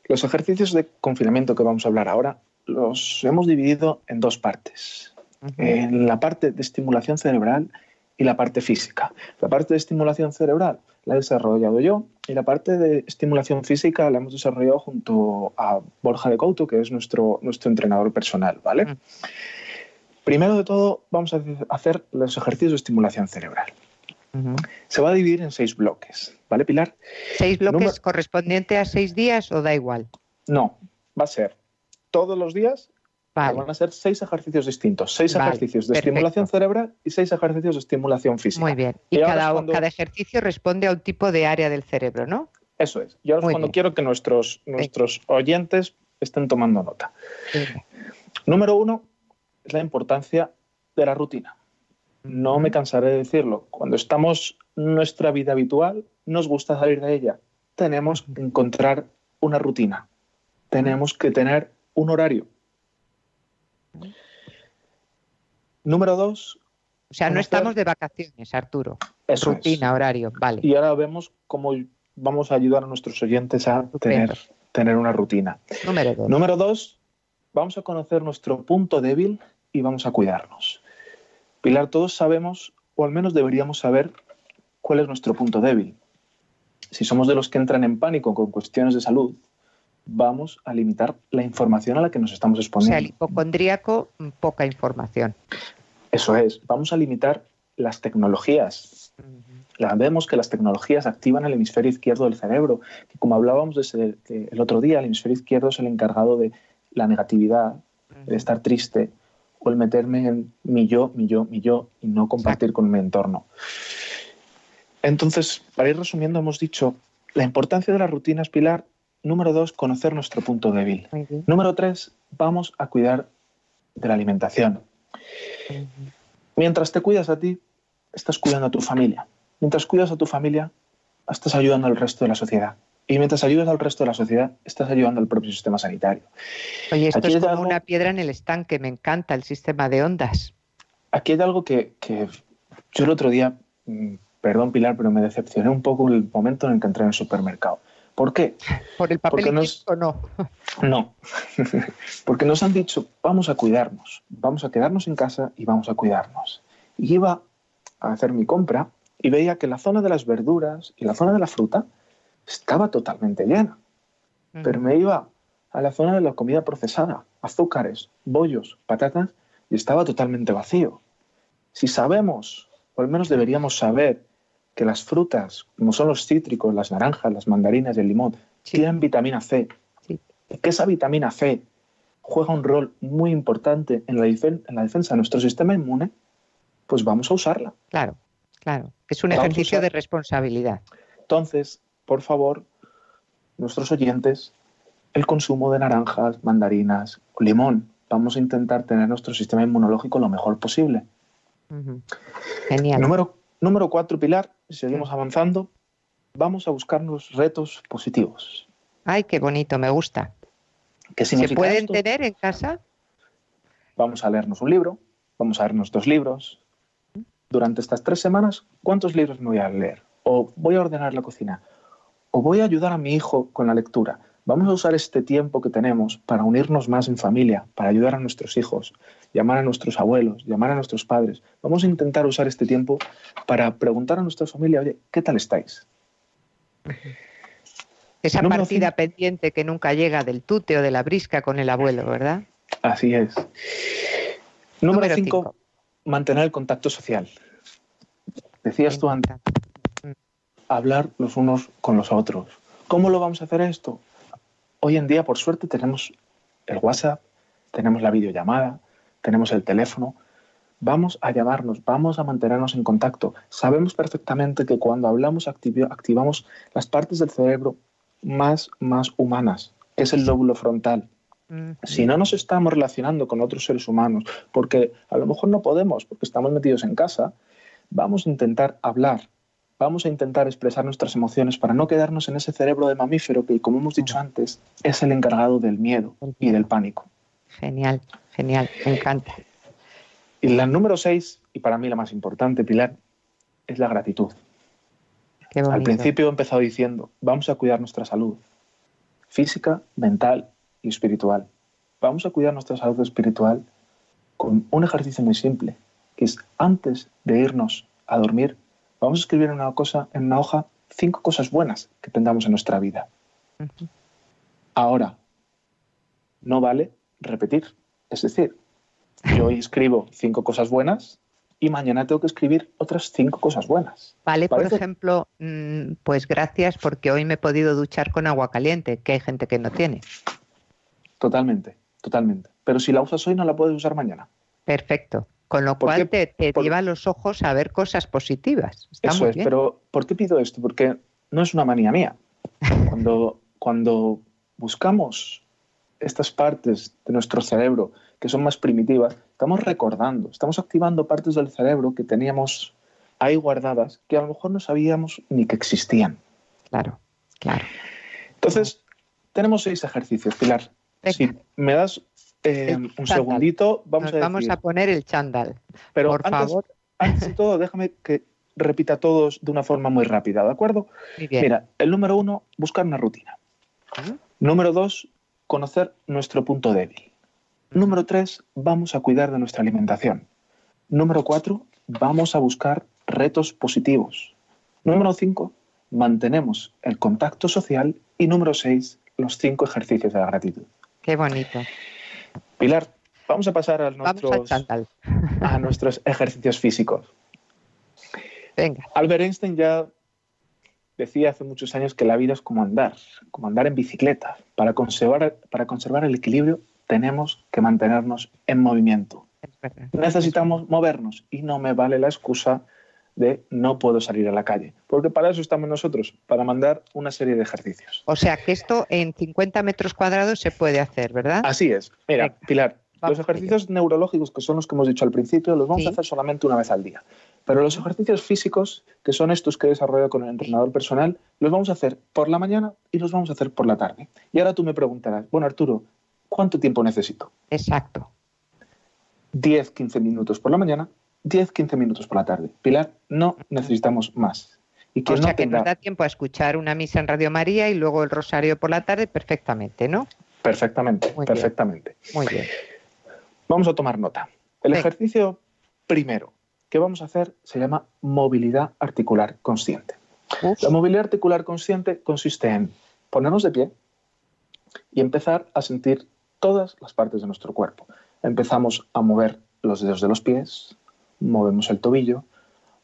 los ejercicios de confinamiento que vamos a hablar ahora los hemos dividido en dos partes. En la parte de estimulación cerebral y la parte física. La parte de estimulación cerebral la he desarrollado yo y la parte de estimulación física la hemos desarrollado junto a Borja de Couto, que es nuestro, nuestro entrenador personal, ¿vale? Primero de todo, vamos a hacer los ejercicios de estimulación cerebral. Se va a dividir en seis bloques, ¿vale, Pilar? ¿Seis bloques correspondientes a seis días o da igual? No, va a ser todos los días. Van a ser seis ejercicios distintos, seis ejercicios de estimulación cerebral y seis ejercicios de estimulación física. Muy bien. Y, cada, cada, ejercicio responde a un tipo de área del cerebro, ¿no? Eso es. Y ahora es cuando quiero que nuestros, nuestros oyentes estén tomando nota. Número uno es la importancia de la rutina. No me cansaré de decirlo. Cuando estamos en nuestra vida habitual, nos gusta salir de ella. Tenemos que encontrar una rutina. Tenemos que tener un horario. Número dos. O sea, no estamos de vacaciones, Arturo. rutina, horario, vale. Y ahora vemos cómo vamos a ayudar a nuestros oyentes a tener, tener una rutina. Número dos. Número dos, vamos a conocer nuestro punto débil y vamos a cuidarnos. Pilar, todos sabemos, o al menos deberíamos saber, cuál es nuestro punto débil. Si somos de los que entran en pánico con cuestiones de salud, vamos a limitar la información a la que nos estamos O exponiendo. sea, el hipocondríaco, poca información. Eso es, vamos a limitar las tecnologías. La- vemos que las tecnologías activan el hemisferio izquierdo del cerebro, que como hablábamos el otro día, el hemisferio izquierdo es el encargado de la negatividad, de estar triste, o el meterme en mi yo, mi yo, mi yo, y no compartir con mi entorno. Entonces, para ir resumiendo, hemos dicho la importancia de las rutinas, Pilar. Número dos, conocer nuestro punto débil. Número tres, vamos a cuidar de la alimentación. Mientras te cuidas a ti, estás cuidando a tu familia. Mientras cuidas a tu familia, estás ayudando al resto de la sociedad. Y mientras ayudas al resto de la sociedad, estás ayudando al propio sistema sanitario. Oye, esto Aquí es como algo- una piedra en el estanque, me encanta el sistema de ondas. Aquí hay algo que, que yo el otro día, mm, perdón Pilar, pero me decepcioné un poco el momento en el que entré en el supermercado. ¿Por qué? ¿Por el papel Porque no es- higiénico no? No, porque nos han dicho, vamos a cuidarnos, vamos a quedarnos en casa y vamos a cuidarnos. Y iba a hacer mi compra y veía que la zona de las verduras y la zona de la fruta estaba totalmente llena. Pero me iba a la zona de la comida procesada, azúcares, bollos, patatas, y estaba totalmente vacío. Si sabemos, o al menos deberíamos saber, que las frutas, como son los cítricos, las naranjas, las mandarinas y el limón, Sí. tienen vitamina C, Sí. y que esa vitamina C juega un rol muy importante en la, en la defensa de nuestro sistema inmune, pues vamos a usarla. Claro, claro. Es un Vamos ejercicio de responsabilidad. Entonces, por favor, nuestros oyentes, el consumo de naranjas, mandarinas limón. Vamos a intentar tener nuestro sistema inmunológico lo mejor posible. Genial. Número, número cuatro, Pilar, si seguimos avanzando, vamos a buscarnos retos positivos. Ay, qué bonito, me gusta. ¿Qué ¿Se significa pueden esto? tener en casa? Vamos a leernos un libro, vamos a leernos dos libros. Durante estas tres semanas, ¿cuántos libros me voy a leer? O voy a ordenar la cocina. O voy a ayudar a mi hijo con la lectura. Vamos a usar este tiempo que tenemos para unirnos más en familia, para ayudar a nuestros hijos, llamar a nuestros abuelos, llamar a nuestros padres. Vamos a intentar usar este tiempo para preguntar a nuestra familia, oye, ¿qué tal estáis? Esa partida pendiente que nunca llega del tute o de la brisca con el abuelo, ¿verdad? Así es. Número Número 5, cinco. mantener el contacto social. Decías tú antes, hablar los unos con los otros. ¿Cómo lo vamos a hacer esto? Hoy en día, por suerte, tenemos el WhatsApp, tenemos la videollamada, tenemos el teléfono. Vamos a llamarnos, vamos a mantenernos en contacto. Sabemos perfectamente que cuando hablamos activamos las partes del cerebro más, más humanas, que es el lóbulo frontal. Si no nos estamos relacionando con otros seres humanos, porque a lo mejor no podemos, porque estamos metidos en casa, vamos a intentar hablar, vamos a intentar expresar nuestras emociones para no quedarnos en ese cerebro de mamífero que, como hemos dicho antes, es el encargado del miedo y del pánico. Genial, genial, me encanta. Y la número seis, y para mí la más importante, Pilar, es la gratitud. Qué. Al principio he empezado diciendo, vamos a cuidar nuestra salud física, mental y espiritual. Vamos a cuidar nuestra salud espiritual con un ejercicio muy simple, que es antes de irnos a dormir, vamos a escribir en una, cosa, en una hoja cinco cosas buenas que tengamos en nuestra vida. Ahora, no vale repetir. Es decir, yo hoy escribo cinco cosas buenas y mañana tengo que escribir otras cinco cosas buenas. Vale, por ejemplo, mm, pues gracias porque hoy me he podido duchar con agua caliente, que hay gente que no tiene. Totalmente, totalmente. Pero si la usas hoy no la puedes usar mañana. Perfecto. Con lo ¿Por cual qué? te, te Por- lleva los ojos a ver cosas positivas. Está Eso muy es, pero ¿por qué pido esto? Porque no es una manía mía. Cuando, cuando buscamos estas partes de nuestro cerebro que son más primitivas, estamos recordando, estamos activando partes del cerebro que teníamos ahí guardadas que a lo mejor no sabíamos ni que existían. Claro, claro. Entonces, tenemos seis ejercicios, Pilar. Venga. Si me das eh, un chándal. segundito, vamos Nos a decir. vamos a poner el chándal. pero por antes, favor. antes de todo, déjame que repita todos de una forma muy rápida, ¿de acuerdo? Muy bien. Mira, el número uno, buscar una rutina. Ujú. Número dos, conocer nuestro punto débil. Número tres, vamos a cuidar de nuestra alimentación. Número cuatro, vamos a buscar retos positivos. Número 5, mantenemos el contacto social. Y número 6, los cinco ejercicios de la gratitud. Qué bonito. Pilar, vamos a pasar a nuestros, a nuestros ejercicios físicos. Venga. Albert Einstein ya decía hace muchos años que la vida es como andar, como andar en bicicleta. Para conservar, para conservar el equilibrio tenemos que mantenernos en movimiento. Necesitamos movernos y no me vale la excusa de no puedo salir a la calle, porque para eso estamos nosotros, para mandar una serie de ejercicios. O sea que esto en 50 metros cuadrados se puede hacer, ¿verdad? Así es. Mira, Pilar, los ejercicios neurológicos, que son los que hemos dicho al principio, los vamos a hacer solamente una vez al día. Pero los ejercicios físicos, que son estos que he desarrollado con el entrenador personal, los vamos a hacer por la mañana y los vamos a hacer por la tarde. Y ahora tú me preguntarás, bueno Arturo, ¿cuánto tiempo necesito? Exacto. 10, 15 minutos por la mañana, 10, 15 minutos por la tarde. Pilar, no necesitamos más. Y o sea que nos da tiempo a escuchar una misa en Radio María y luego el rosario por la tarde perfectamente, ¿no? Perfectamente, perfectamente. Muy bien. Vamos a tomar nota. El ejercicio primero que vamos a hacer se llama movilidad articular consciente. La movilidad articular consciente consiste en ponernos de pie y empezar a sentir todas las partes de nuestro cuerpo. Empezamos a mover los dedos de los pies, movemos el tobillo,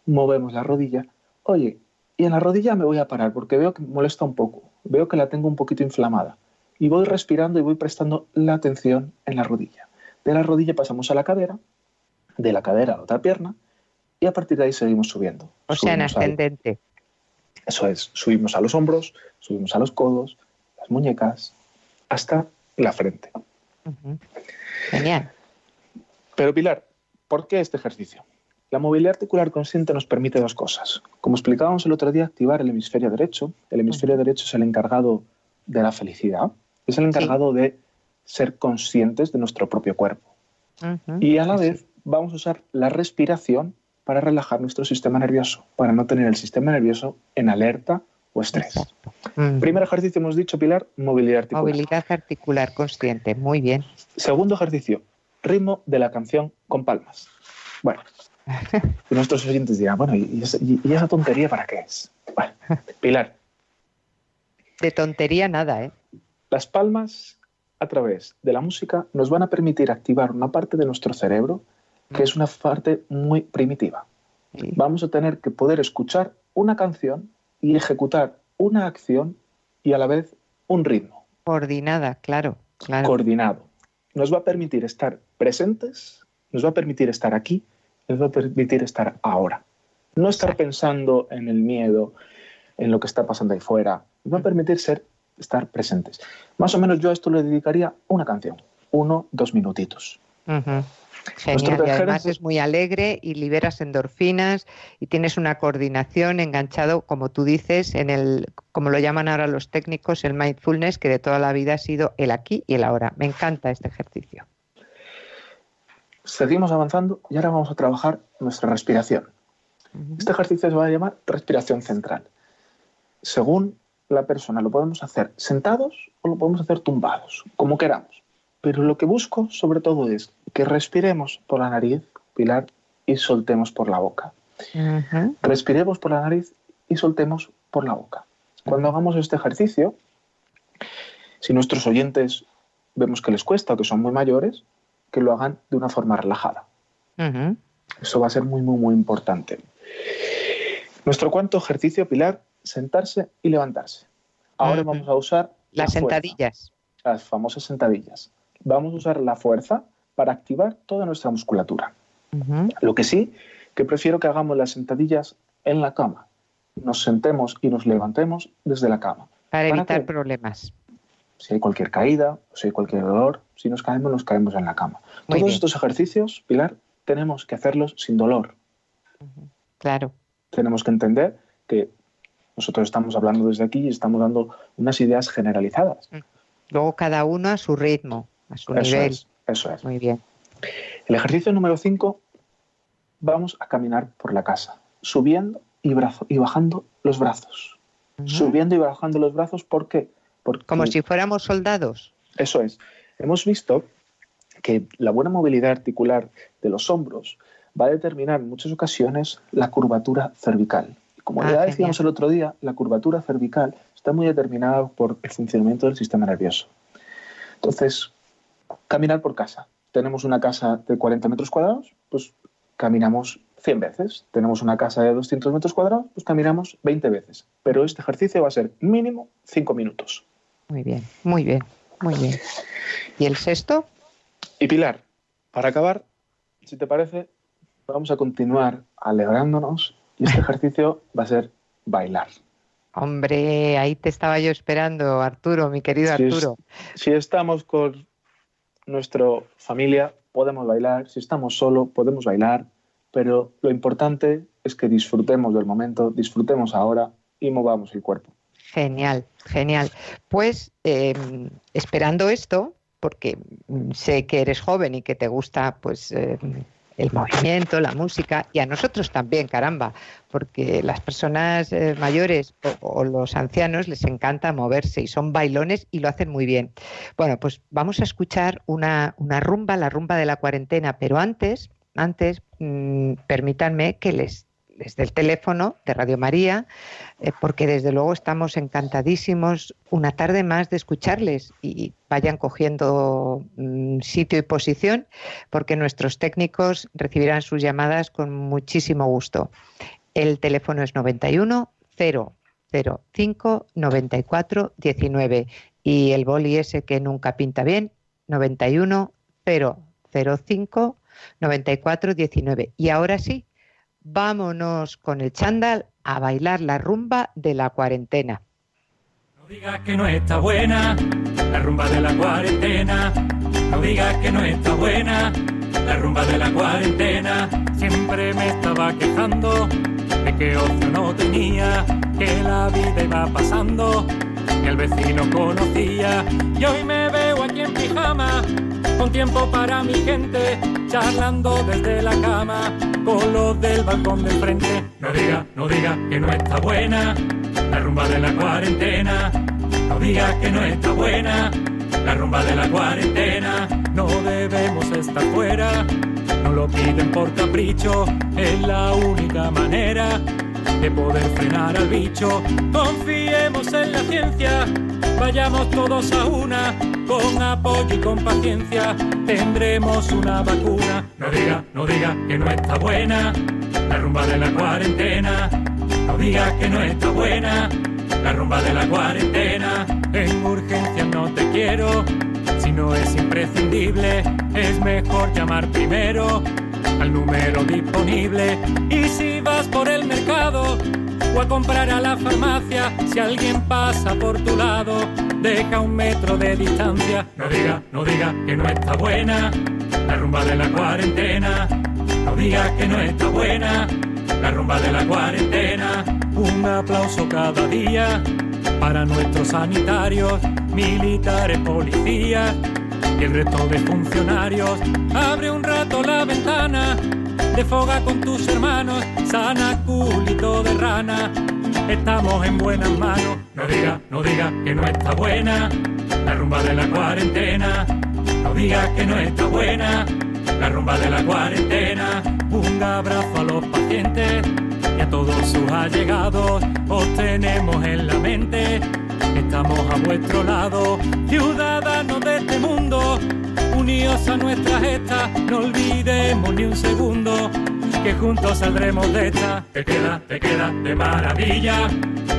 movemos la rodilla. Oye, y en la rodilla me voy a parar porque veo que molesta un poco, veo que la tengo un poquito inflamada. Y voy respirando y voy prestando la atención en la rodilla. De la rodilla pasamos a la cadera, de la cadera a la otra pierna, y a partir de ahí seguimos subiendo. O sea, en ascendente. Eso es, subimos a los hombros, subimos a los codos, las muñecas, hasta la frente. Genial. Pero Pilar, ¿por qué este ejercicio? La movilidad articular consciente nos permite dos cosas. Como explicábamos el otro día, activar el hemisferio derecho. El hemisferio derecho es el encargado de la felicidad, es el encargado de ser conscientes de nuestro propio cuerpo. Y a la vez vamos a usar la respiración para relajar nuestro sistema nervioso, para no tener el sistema nervioso en alerta o estrés. Primer ejercicio hemos dicho, Pilar, movilidad articular. Movilidad articular consciente, muy bien. Segundo ejercicio, ritmo de la canción con palmas. Bueno, nuestros oyentes dirán, bueno, ¿y esa, tontería para qué es? Bueno, Pilar. De tontería nada, ¿eh? Las palmas a través de la música nos van a permitir activar una parte de nuestro cerebro que es una parte muy primitiva. Vamos a tener que poder escuchar una canción y ejecutar una acción y a la vez un ritmo. Coordinada, claro, claro. Coordinado. Nos va a permitir estar presentes, nos va a permitir estar aquí, nos va a permitir estar ahora. No estar pensando en el miedo, en lo que está pasando ahí fuera. Nos va a permitir ser, estar presentes. Más o menos yo a esto le dedicaría una canción, uno, dos minutitos. Genial, y además es muy alegre y liberas endorfinas y tienes una coordinación enganchado, como tú dices, en el, como lo llaman ahora los técnicos, el mindfulness, que de toda la vida ha sido el aquí y el ahora. Me encanta este ejercicio. Seguimos avanzando y ahora vamos a trabajar nuestra respiración. Este ejercicio se va a llamar respiración central. Según la persona, lo podemos hacer sentados o lo podemos hacer tumbados, como queramos. Pero lo que busco sobre todo es que respiremos por la nariz, Pilar, y soltemos por la boca. Respiremos por la nariz y soltemos por la boca. Cuando hagamos este ejercicio, si nuestros oyentes vemos que les cuesta o que son muy mayores, que lo hagan de una forma relajada. Eso va a ser muy, muy, muy importante. Nuestro cuarto ejercicio, Pilar, sentarse y levantarse. Ahora vamos a usar las sentadillas. Las famosas sentadillas vamos a usar la fuerza para activar toda nuestra musculatura. Lo que sí, que prefiero que hagamos las sentadillas en la cama. Nos sentemos y nos levantemos desde la cama. Para, evitar problemas. Si hay cualquier caída, si hay cualquier dolor, si nos caemos, nos caemos en la cama. Todos estos ejercicios, Pilar, tenemos que hacerlos sin dolor. Claro. Tenemos que entender que nosotros estamos hablando desde aquí y estamos dando unas ideas generalizadas. Luego cada uno a su ritmo eso Es, eso es. Muy bien. El ejercicio número 5, vamos a caminar por la casa, subiendo y, brazo, y bajando los brazos. Subiendo y bajando los brazos, ¿por qué? Porque, Como si fuéramos soldados. Eso es. Hemos visto que la buena movilidad articular de los hombros va a determinar en muchas ocasiones la curvatura cervical. Como Ah, ya genial. decíamos el otro día, la curvatura cervical está muy determinada por el funcionamiento del sistema nervioso. Entonces, caminar por casa. Tenemos una casa de 40 metros cuadrados, pues caminamos 100 veces. Tenemos una casa de 200 metros cuadrados, pues caminamos 20 veces. Pero este ejercicio va a ser mínimo 5 minutos. Muy bien, muy bien, muy bien. ¿Y el sexto? Y Pilar, para acabar, si te parece, vamos a continuar alegrándonos y este ejercicio va a ser bailar. Hombre, ahí te estaba yo esperando, Arturo, mi querido es- Arturo. Si estamos con nuestra familia, podemos bailar. Si estamos solo, podemos bailar. Pero lo importante es que disfrutemos del momento, disfrutemos ahora y movamos el cuerpo. Genial, genial. Pues eh, esperando esto, porque sé que eres joven y que te gusta pues eh, el movimiento, la música, y a nosotros también, caramba, porque las personas eh, mayores o, o los ancianos les encanta moverse y son bailones y lo hacen muy bien. Bueno, pues vamos a escuchar una, una rumba, la rumba de la cuarentena, pero antes, antes, mm, permítanme que les les dé el teléfono de Radio María, eh, porque desde luego estamos encantadísimos una tarde más de escucharles y vayan cogiendo mm, sitio y posición, porque nuestros técnicos recibirán sus llamadas con muchísimo gusto. El teléfono es 91 005 94 19 y el boli ese que nunca pinta bien, 91 005 94 19. Y ahora sí, vámonos con el chándal a bailar la rumba de la cuarentena. No digas que no está buena la rumba de la cuarentena. No digas que no está buena la rumba de la cuarentena. Siempre me estaba quejando de que ocio no tenía, que la vida iba pasando, que el vecino conocía. Y hoy me veo aquí en pijama, con tiempo para mi gente, charlando desde la cama, con los del balcón del frente. No diga, no diga que no está buena la rumba de la cuarentena. No digas que no está buena la rumba de la cuarentena. No debemos estar fuera, no lo piden por capricho, es la única manera de poder frenar al bicho. Confiemos en la ciencia, vayamos todos a una, con apoyo y con paciencia tendremos una vacuna. No diga, no diga que no está buena la rumba de la cuarentena. No digas que no está buena la rumba de la cuarentena. En urgencia no te quiero, si no es imprescindible, es mejor llamar primero al número disponible. Y si vas por el mercado o a comprar a la farmacia, si alguien pasa por tu lado, deja un metro de distancia. No diga, no diga que no está buena la rumba de la cuarentena. No digas que no está buena la rumba de la cuarentena. Un aplauso cada día para nuestros sanitarios, militares, policías el resto de funcionarios. Abre un rato la ventana, desfoga con tus hermanos, sana culito de rana. Estamos en buenas manos. No diga, no diga que no está buena la rumba de la cuarentena. No digas que no está buena la rumba de la cuarentena. Un abrazo a los pacientes y a todos sus allegados. Os tenemos en la mente, estamos a vuestro lado. Ciudadanos de este mundo, unidos a nuestra gesta, no olvidemos ni un segundo. Que juntos saldremos de esta. Te queda, te queda de maravilla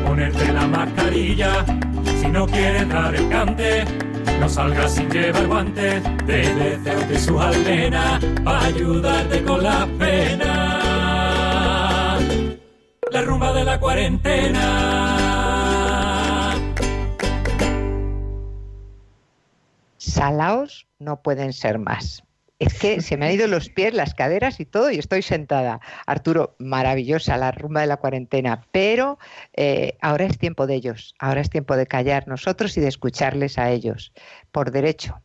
ponerte la mascarilla. Si no quieres dar el cante, no salgas sin llevar guantes. Te deseo de sus almenas para ayudarte con las penas. La rumba de la cuarentena. Salaos no pueden ser más. Es que se me han ido los pies, las caderas y todo y estoy sentada. Arturo, maravillosa la rumba de la cuarentena, pero eh, ahora es tiempo de ellos, ahora es tiempo de callar nosotros y de escucharles a ellos, por derecho.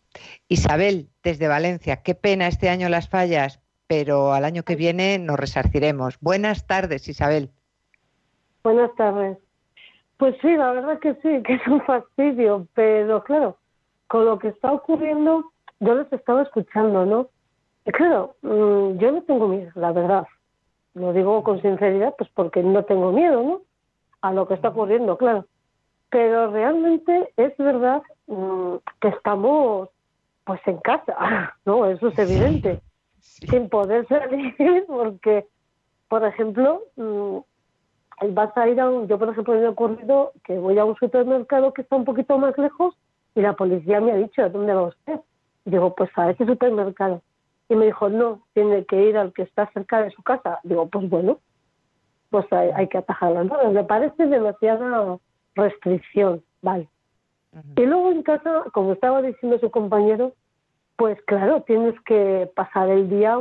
Isabel, desde Valencia, qué pena este año las fallas, pero al año que viene nos resarciremos. Buenas tardes, Isabel. Buenas tardes. Pues sí, la verdad que sí, que es un fastidio, pero claro, con lo que está ocurriendo, yo les estaba escuchando, ¿no? Y claro, mm, yo no tengo miedo, la verdad. Lo digo con sinceridad, pues porque no tengo miedo, ¿no? A lo que está ocurriendo, claro. Pero realmente es verdad mm, que estamos pues en casa, ¿no? Eso es evidente. Sin poder salir porque, por ejemplo, mm, vas a ir a un, yo por ejemplo me ha ocurrido que voy a un supermercado que está un poquito más lejos y la policía me ha dicho, ¿dónde va usted? Y digo, pues a ese supermercado. Y me dijo, no, tiene que ir al que está cerca de su casa. Digo, pues bueno, pues hay, hay que atajarla. ¿no? Me parece demasiada restricción, vale. Y luego en casa, como estaba diciendo su compañero, pues claro, tienes que pasar el día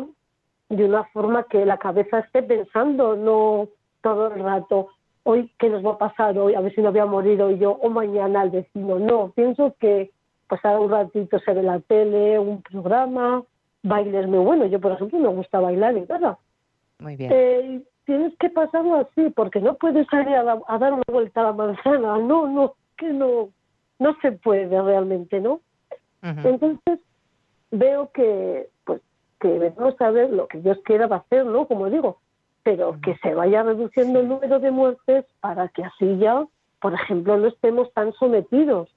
de una forma que la cabeza esté pensando, no todo el rato, hoy qué nos va a pasar hoy, a ver si no voy a morir hoy yo, o mañana al vecino. No, pienso que pasar un ratito se ve la tele, un programa, bailes muy bueno. Yo, por ejemplo, me gusta bailar en casa. Muy bien. Eh, tienes que pasarlo así, porque no puedes salir a, dar una vuelta a la manzana. No, no, que no, no se puede realmente, ¿no? Entonces, veo que, pues, que debemos saber lo que Dios quiera hacer, ¿no? Como digo, pero que se vaya reduciendo el número de muertes para que así ya, por ejemplo, no estemos tan sometidos.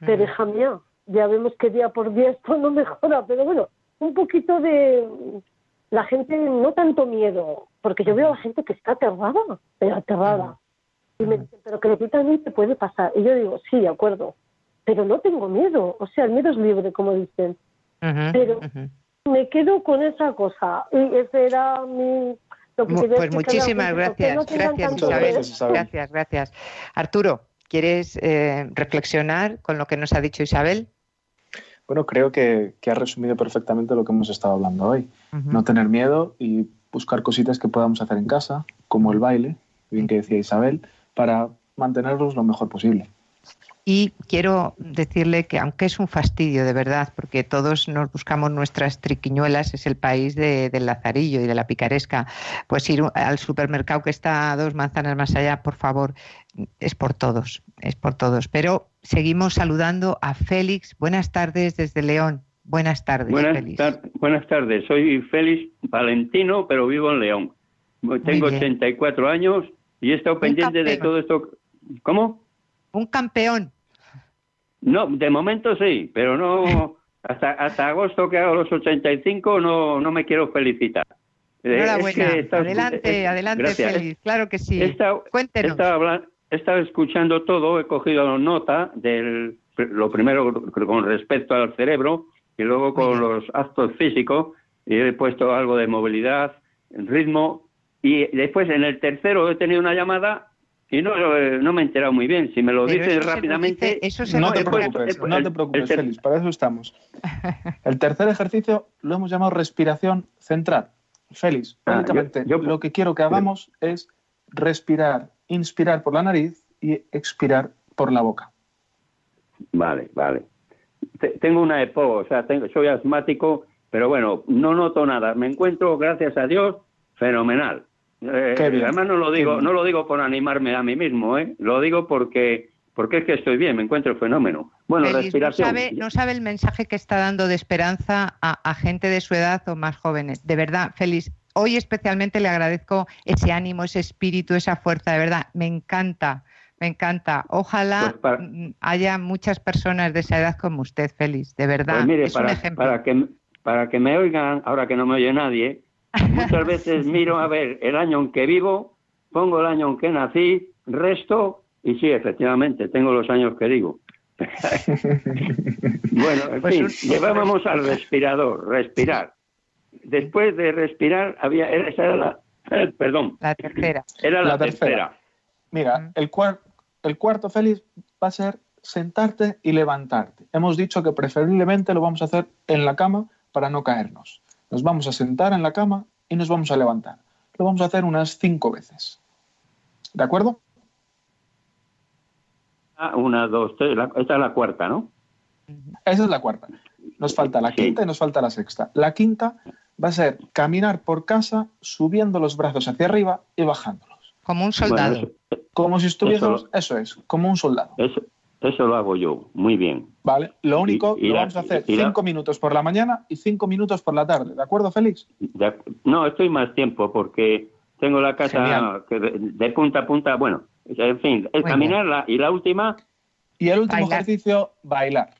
Pero hija mía, ya vemos que día por día esto no mejora, pero bueno, un poquito de la gente, no tanto miedo, porque yo veo a la gente que está aterrada, pero aterrada. Y me dicen, pero que le te puede pasar. Y yo digo, sí, de acuerdo, pero no tengo miedo. O sea, el miedo es libre, como dicen. pero me quedo con esa cosa. Y ese era mi, pues muchísimas gracias, gracias Isabel. Gracias, gracias. Arturo, ¿quieres eh, reflexionar con lo que nos ha dicho Isabel? Bueno, creo que, que ha resumido perfectamente lo que hemos estado hablando hoy. No tener miedo y buscar cositas que podamos hacer en casa, como el baile, bien que decía Isabel, para mantenerlos lo mejor posible. Y quiero decirle que aunque es un fastidio de verdad, porque todos nos buscamos nuestras triquiñuelas, es el país del lazarillo y de la picaresca, pues ir al supermercado que está a dos manzanas más allá, por favor, es por todos, es por todos. Pero seguimos saludando a Félix. Buenas tardes desde León. Buenas tardes, buenas Félix. buenas tardes, soy Félix Valentino, pero vivo en León. Tengo 84 años y he estado pendiente de todo esto. ¿Cómo? Un campeón. No, de momento sí, pero no hasta hasta agosto que hago los 85 no no me quiero felicitar. Eh, Enhorabuena. adelante, adelante, feliz. Claro que sí. Cuéntenos. He estado, escuchando todo, he cogido nota de lo primero con respecto al cerebro y luego con los actos físicos y he puesto algo de movilidad, ritmo y después en el tercero he tenido una llamada y no, eh, no me he enterado muy bien. Si me lo dices rápidamente. no, te preocupes, no te preocupes, Félix, para eso estamos. El tercer ejercicio lo hemos llamado respiración central. Félix, ah, lo que quiero que hagamos es respirar, inspirar por la nariz y expirar por la boca. Vale, vale. tengo una EPO, o sea, tengo, soy asmático, pero bueno, no noto nada. Me encuentro, gracias a Dios, fenomenal. Eh, además no lo digo, no lo digo por animarme a mí mismo, ¿eh? Lo digo porque porque es que estoy bien, me encuentro fenómeno. Bueno, respiración. No sabe, no sabe, el mensaje que está dando de esperanza a, gente de su edad o más jóvenes. De verdad, Félix, hoy especialmente le agradezco ese ánimo, ese espíritu, esa fuerza. De verdad, me encanta, me encanta. Ojalá pues haya muchas personas de esa edad como usted, Félix. De verdad, pues es un ejemplo. Para que, para que me oigan, ahora que no me oye nadie, Muchas veces miro a ver el año en que vivo, pongo el año en que nací, resto y sí, efectivamente, tengo los años que digo. bueno, en pues fin, llevábamos al respirador, respirar. Después de respirar, había, esa era la, perdón, la tercera. Era la, tercera. Mira, el, el cuarto, Félix, va a ser sentarte y levantarte. Hemos dicho que preferiblemente lo vamos a hacer en la cama para no caernos. Nos vamos a sentar en la cama y nos vamos a levantar. Lo vamos a hacer unas cinco veces. ¿De acuerdo? Ah, una, dos, tres. esta es la cuarta, ¿no? Esa es la cuarta. Nos falta la quinta y nos falta la sexta. La quinta va a ser caminar por casa subiendo los brazos hacia arriba y bajándolos. Como un soldado. como si estuviésemos, eso, es, como un soldado. Eso lo hago yo, muy bien. Vale, lo único, lo vamos a hacer cinco minutos por la mañana y cinco minutos por la tarde, ¿de acuerdo, Félix? no, estoy más tiempo porque Tengo la casa de, punta a punta, bueno, en fin, el caminarla y la última... Y el último ejercicio, bailar.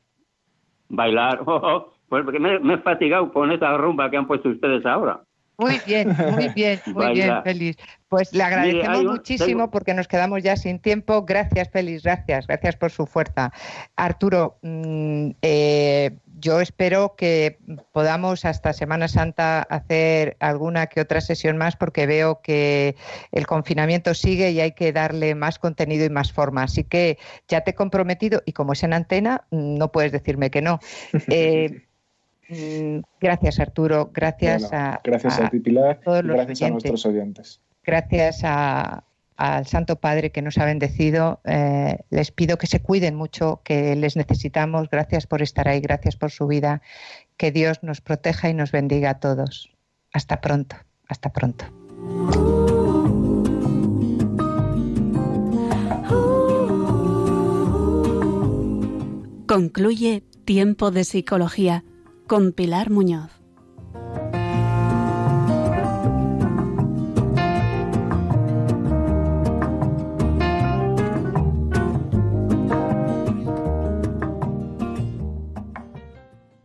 Bailar, oh, oh, pues me, me he fatigado con esa rumba que han puesto ustedes ahora. Muy bien, muy bien, muy bien, Félix. Pues le agradecemos muchísimo porque nos quedamos ya sin tiempo. Gracias, Félix, gracias, gracias por su fuerza. Arturo, mm, eh, yo espero que podamos hasta Semana Santa hacer alguna que otra sesión más porque veo que el confinamiento sigue y hay que darle más contenido y más forma. Así que ya te he comprometido y como es en antena, no puedes decirme que no. Eh, Mm, gracias, Arturo. Gracias a. Gracias a, ti, Pilar. gracias a nuestros oyentes. Gracias al Santo Padre que nos ha bendecido. Eh, les pido que se cuiden mucho, que les necesitamos. Gracias por estar ahí, gracias por su vida. Que Dios nos proteja y nos bendiga a todos. Hasta pronto, hasta pronto. Concluye Tiempo de Psicología con Pilar Muñoz.